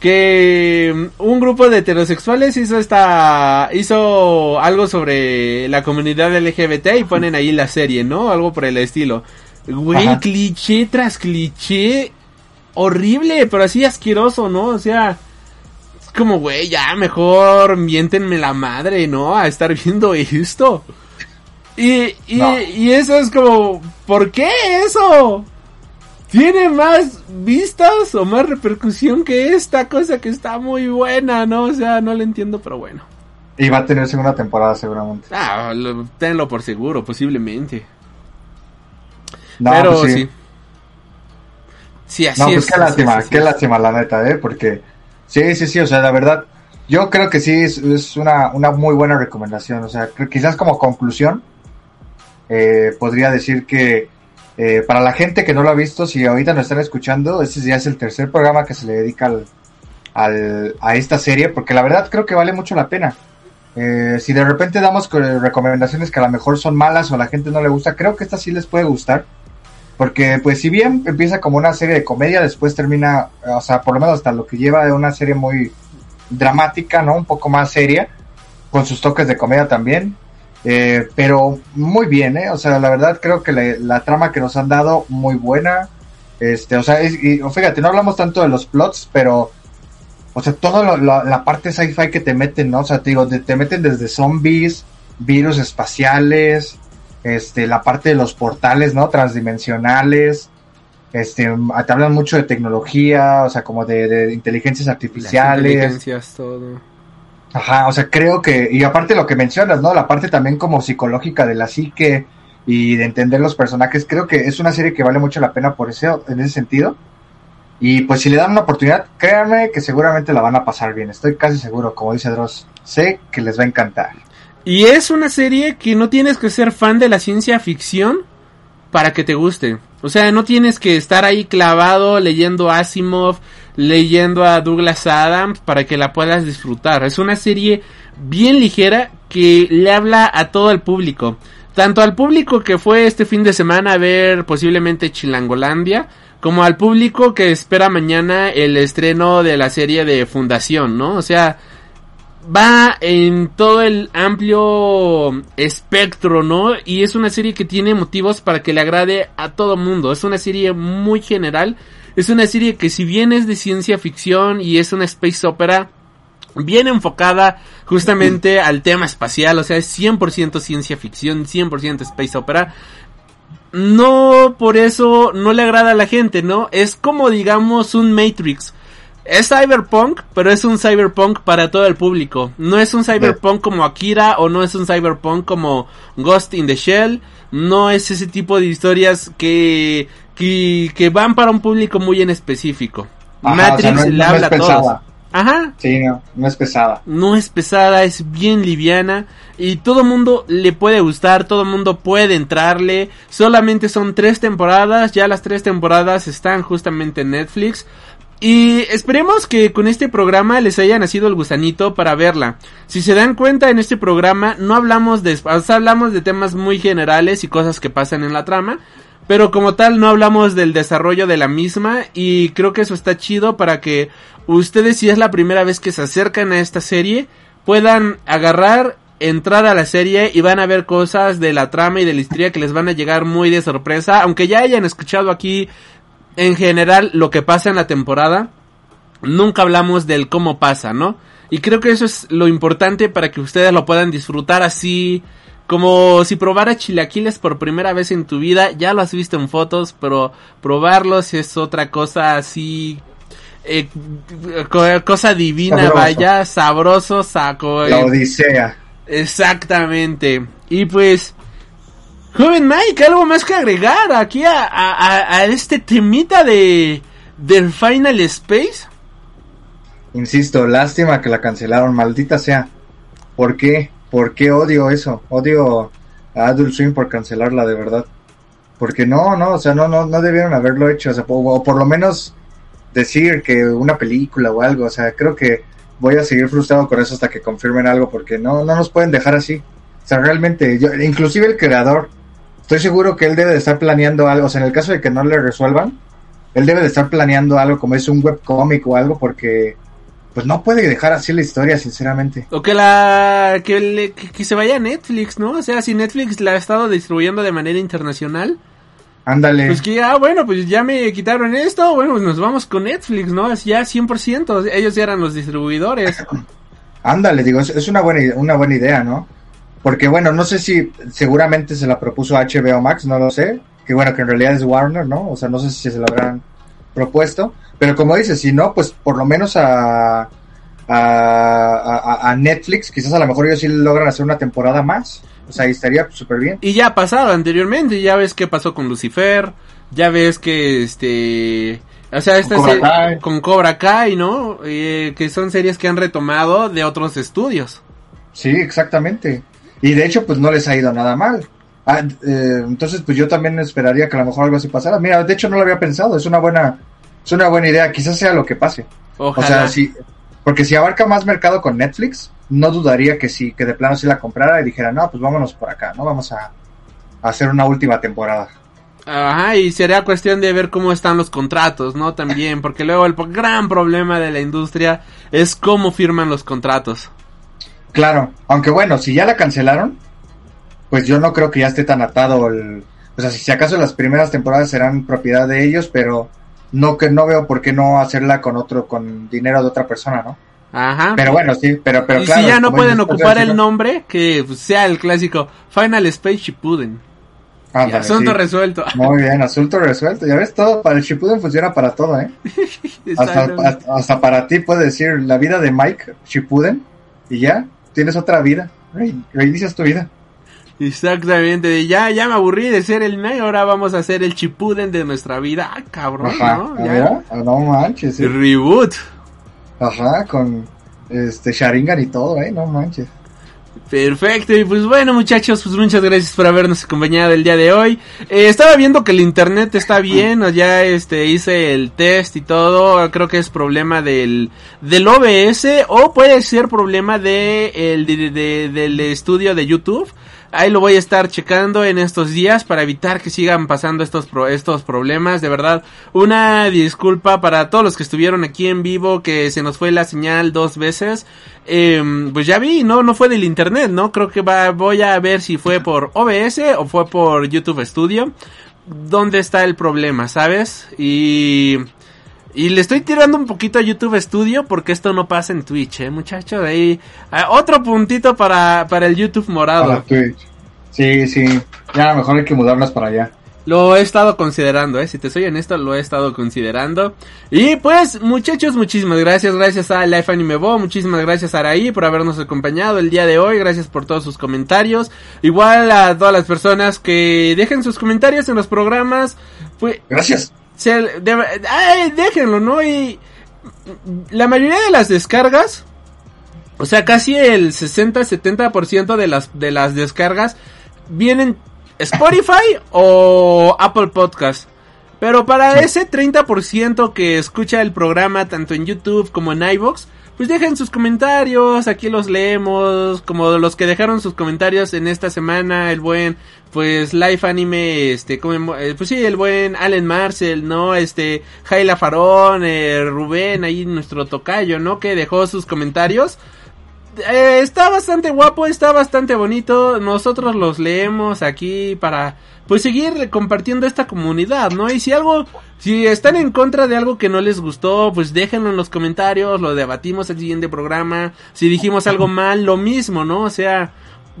que un grupo de heterosexuales hizo esta, hizo algo sobre la comunidad LGBT y ponen ahí la serie, ¿no? Algo por el estilo. Güey, Ajá. cliché tras cliché, horrible, pero así asqueroso, ¿no? O sea, es como, güey, ya mejor miéntenme la madre, ¿no? A estar viendo esto. Y, y, No. y eso es como, ¿por qué eso? Tiene más vistas o más repercusión que esta cosa que está muy buena, ¿no? O sea, no lo entiendo, pero bueno. Y va a tener segunda temporada seguramente. Ah, lo- tenlo por seguro, posiblemente. No, pero pues sí. sí. Sí, así No, es. pues qué así lástima, es, qué es. lástima la neta, ¿eh? Porque sí, sí, sí, o sea, la verdad, yo creo que sí es, es una, una muy buena recomendación, o sea, quizás como conclusión, eh, podría decir que eh, para la gente que no lo ha visto, si ahorita nos están escuchando, este ya es el tercer programa que se le dedica al, a esta serie, porque la verdad creo que vale mucho la pena. Eh, si de repente damos co- recomendaciones que a lo mejor son malas o a la gente no le gusta, creo que esta sí les puede gustar. Porque, pues, si bien empieza como una serie de comedia, después termina, o sea, por lo menos hasta lo que lleva de una serie muy dramática, ¿no? Un poco más seria, con sus toques de comedia también. Eh, pero muy bien, ¿eh? O sea, la verdad creo que la, la trama que nos han dado, muy buena. Este, o sea, es- y, fíjate, no hablamos tanto de los plots, pero, o sea, toda la parte sci-fi que te meten, ¿no? O sea, te digo, te, te meten desde zombies, virus espaciales, este, la parte de los portales, ¿no? Transdimensionales, este, te hablan mucho de tecnología, o sea, como de, de inteligencias Las artificiales. inteligencias, todo. Ajá, o sea, creo que, y aparte lo que mencionas, ¿no? La parte también como psicológica de la psique y de entender los personajes, creo que es una serie que vale mucho la pena por ese, en ese sentido. Y pues si le dan una oportunidad, créanme que seguramente la van a pasar bien, estoy casi seguro, como dice Dross, sé que les va a encantar. Y es una serie que no tienes que ser fan de la ciencia ficción para que te guste. O sea, no tienes que estar ahí clavado leyendo Asimov, leyendo a Douglas Adams para que la puedas disfrutar. Es una serie bien ligera que le habla a todo el público. Tanto al público que fue este fin de semana a ver posiblemente Chilangolandia, como al público que espera mañana el estreno de la serie de Fundación, ¿no? O sea, va en todo el amplio espectro, ¿no? Y es una serie que tiene motivos para que le agrade a todo mundo. Es una serie muy general. Es una serie que si bien es de ciencia ficción y es una space opera, bien enfocada justamente al tema espacial, o sea, es 100% ciencia ficción, 100% space opera. No por eso no le agrada a la gente, ¿no? Es como digamos un Matrix. Es cyberpunk, pero es un cyberpunk para todo el público. No es un cyberpunk como Akira o no es un cyberpunk como Ghost in the Shell. No es ese tipo de historias que, que, que van para un público muy en específico. Ajá, Matrix o sea, no- le no habla es a todos. pesada. Ajá, Sí, no, no es pesada. no es pesada, es bien liviana y todo mundo le puede gustar, todo mundo puede entrarle. Solamente son tres temporadas, ya las tres temporadas están justamente en Netflix. Y esperemos que con este programa les haya nacido el gusanito para verla. Si se dan cuenta en este programa no hablamos de, o sea, hablamos de temas muy generales y cosas que pasan en la trama. Pero como tal no hablamos del desarrollo de la misma y creo que eso está chido para que ustedes si es la primera vez que se acercan a esta serie puedan agarrar, entrar a la serie y van a ver cosas de la trama y de la historia que les van a llegar muy de sorpresa, aunque ya hayan escuchado aquí en general lo que pasa en la temporada, nunca hablamos del cómo pasa, ¿no? Y creo que eso es lo importante para que ustedes lo puedan disfrutar así, como si probara chilaquiles por primera vez en tu vida, ya lo has visto en fotos, pero probarlos es otra cosa así, eh, co- cosa divina, Sabroso. vaya, sabroso, saco. La Odisea. Exactamente. Y pues, joven Mike, algo más que agregar aquí a- a este temita de del Final Space. Insisto, lástima que la cancelaron, maldita sea. ¿Por qué? ¿Por qué odio eso? Odio a Adult Swim por cancelarla, de verdad. Porque no, no, o sea, no, no, no debieron haberlo hecho, o sea, o por lo menos decir que una película o algo, o sea, creo que voy a seguir frustrado con eso hasta que confirmen algo, porque no, no nos pueden dejar así. O sea, realmente, yo, inclusive el creador, estoy seguro que él debe de estar planeando algo, o sea, en el caso de que no le resuelvan, él debe de estar planeando algo como es un webcómic o algo, porque pues no puede dejar así la historia, sinceramente. O que la que, le- que, que se vaya a Netflix, ¿no? O sea, si Netflix la ha estado distribuyendo de manera internacional, Ándale. pues que ah, bueno, pues ya me quitaron esto, bueno, pues nos vamos con Netflix, ¿no? Es ya 100%, ellos ya eran los distribuidores. Ándale, digo, es, es una buena una buena idea, ¿no? Porque bueno, no sé si seguramente se la propuso HBO Max, no lo sé. Que bueno, que en realidad es Warner, ¿no? O sea, no sé si se lo habrán propuesto. Pero como dices, si no, pues por lo menos a, a, Netflix, quizás a lo mejor ellos sí logran hacer una temporada más. O sea, ahí estaría súper bien. Y ya ha pasado anteriormente, ya ves qué pasó con Lucifer, ya ves que este... O sea, esta Cobra se- Kai. con Cobra Kai, ¿no? Eh, que son series que han retomado de otros estudios. Sí, exactamente. Y de hecho, pues no les ha ido nada mal. Ah, eh, entonces, pues yo también esperaría que a lo mejor algo así pasara. Mira, de hecho no lo había pensado. Es una buena, es una buena idea. Quizás sea lo que pase. Ojalá. O sea, sí, porque si abarca más mercado con Netflix, no dudaría que sí, que de plano sí la comprara y dijera, no, pues vámonos por acá, no vamos a, a hacer una última temporada. Ajá, y sería cuestión de ver cómo están los contratos, ¿no? También, porque luego el gran problema de la industria es cómo firman los contratos. Claro, aunque bueno, si ya la cancelaron, pues yo no creo que ya esté tan atado el, o sea, si, acaso las primeras temporadas serán propiedad de ellos, pero no que no veo por qué no hacerla con otro, con dinero de otra persona, ¿no? Ajá. Pero bueno, sí, pero, pero y claro. si ya no pueden dices, ocupar el no- nombre, que pues, sea el clásico Final Space Shippuden. Asunto sí. resuelto. Muy bien, asunto resuelto. Ya ves, todo para el Shippuden funciona para todo, ¿eh? Hasta, hasta, hasta para ti puede decir la vida de Mike Shippuden y ya tienes otra vida. Re- Reinicias tu vida. Exactamente, de ya, ya me aburrí de ser el Nai, ahora vamos a hacer el Chipuden de nuestra vida. Ah, cabrón, Ajá. ¿no? Ah, Ya. mira, no manches. sí. Reboot. Ajá, con este Sharingan y todo, ¿eh? No manches. Perfecto, y pues bueno muchachos, pues muchas gracias por habernos acompañado el día de hoy. Eh, estaba viendo que el internet está bien, o ya este hice el test y todo, creo que es problema del, del OBS o puede ser problema de, el, de- de- del estudio de YouTube. Ahí lo voy a estar checando en estos días para evitar que sigan pasando estos estos problemas. De verdad, una disculpa para todos los que estuvieron aquí en vivo que se nos fue la señal dos veces. Em, pues ya vi, no, no fue del internet, ¿no? Creo que va, voy a ver si fue por OBS o fue por YouTube Studio. ¿Dónde está el problema, sabes? Y... Y le estoy tirando un poquito a YouTube Studio porque esto no pasa en Twitch, eh, muchachos. Ahí, ah, otro puntito para, para el YouTube morado. Para Twitch. Sí, sí. Ya a lo mejor hay que mudarlas para allá. Lo he estado considerando, eh. Si te soy honesto, lo he estado considerando. Y pues, muchachos, muchísimas gracias. Gracias a Life Anime Bo. Muchísimas gracias a Araí por habernos acompañado el día de hoy. Gracias por todos sus comentarios. Igual a todas las personas que dejen sus comentarios en los programas. Gracias. Se, de- ay, déjenlo, ¿no? Y la mayoría de las descargas, o sea, casi el 60-70% de las, de las descargas vienen Spotify o Apple Podcast. Pero para ese 30% que escucha el programa tanto en YouTube como en iVoox, pues dejen sus comentarios, aquí los leemos, como los que dejaron sus comentarios en esta semana, el buen, pues, Life Anime, este, como, eh, pues sí, el buen Allen Marcel, ¿no? Este, Jaila Farón, eh, Rubén, ahí nuestro tocayo, ¿no? Que dejó sus comentarios. Eh, está bastante guapo, está bastante bonito. Nosotros los leemos aquí para pues seguir compartiendo esta comunidad, ¿no? Y si algo, si están en contra de algo que no les gustó, pues déjenlo en los comentarios, lo debatimos el siguiente programa. Si dijimos algo mal, lo mismo, ¿no? O sea,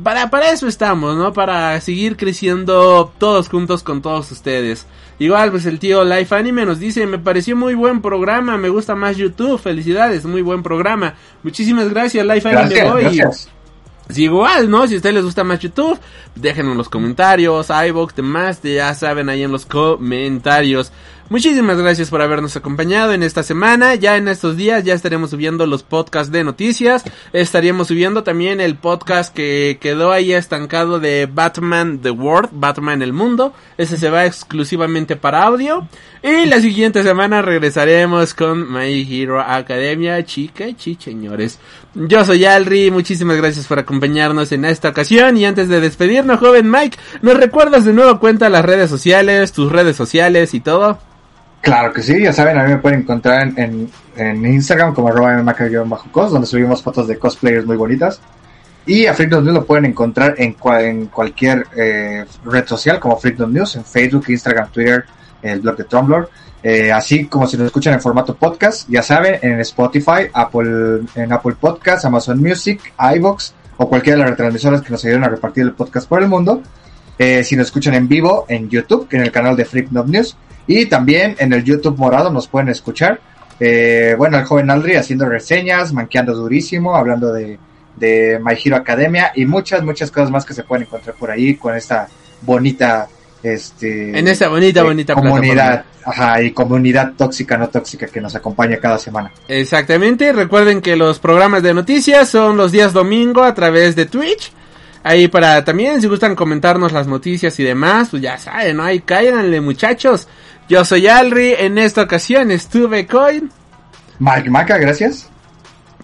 para, para eso estamos, ¿no? Para seguir creciendo todos juntos con todos ustedes. Igual, pues el tío Life Anime nos dice, me pareció muy buen programa, me gusta más YouTube, felicidades, muy buen programa. Muchísimas gracias Life Anime Gracias, Boy. gracias. Si igual, ¿no? Si a ustedes les gusta más YouTube, déjenlo en los comentarios, iVoox, demás, ya saben ahí en los comentarios. Muchísimas gracias por habernos acompañado en esta semana. Ya en estos días ya estaremos subiendo los podcasts de noticias. Estaríamos subiendo también el podcast que quedó ahí estancado de Batman The World, Batman el Mundo. Ese se va exclusivamente para audio. Y la siguiente semana regresaremos con My Hero Academia, chica y chicheñores. Yo soy Alri, muchísimas gracias por acompañarnos en esta ocasión. Y antes de despedirnos, joven Mike, ¿nos recuerdas de nuevo cuenta las redes sociales, tus redes sociales y todo? Claro que sí, ya saben, a mí me pueden encontrar en, en, en Instagram como cos donde subimos fotos de cosplayers muy bonitas. Y a Freak News lo pueden encontrar en, en cualquier eh, red social como Freak News, en Facebook, Instagram, Twitter, el blog de Tumblr. Eh, así como si nos escuchan en formato podcast, ya saben, en Spotify, Apple, en Apple Podcasts, Amazon Music, iVoox o cualquiera de las retransmisoras que nos ayuden a repartir el podcast por el mundo. Eh, si nos escuchan en vivo en YouTube, en el canal de Freak Noob News. Y también en el YouTube morado nos pueden escuchar. Eh, bueno, el joven Aldri haciendo reseñas, manqueando durísimo, hablando de, de My Hero Academia y muchas, muchas cosas más que se pueden encontrar por ahí con esta bonita, este, En esa bonita, eh, bonita comunidad, ajá, y comunidad tóxica, no tóxica que nos acompaña cada semana. Exactamente, recuerden que los programas de noticias son los días domingo a través de Twitch. Ahí para también, si gustan comentarnos las noticias y demás, pues ya saben, ¿no? Ahí cáiganle muchachos. Yo soy Alri, en esta ocasión estuve con... Mike Maca, gracias.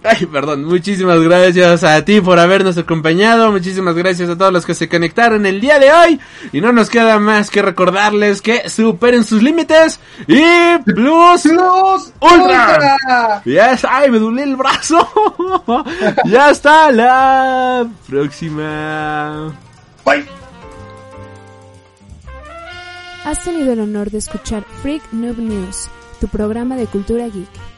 Ay, perdón, muchísimas gracias a ti por habernos acompañado, muchísimas gracias a todos los que se conectaron el día de hoy y no nos queda más que recordarles que superen sus límites y plus ¡Plus Ultra. Ultra! Ya está, ay, me duele el brazo. ya está la próxima. Bye. Has tenido el honor de escuchar Freak Noob News, tu programa de cultura geek.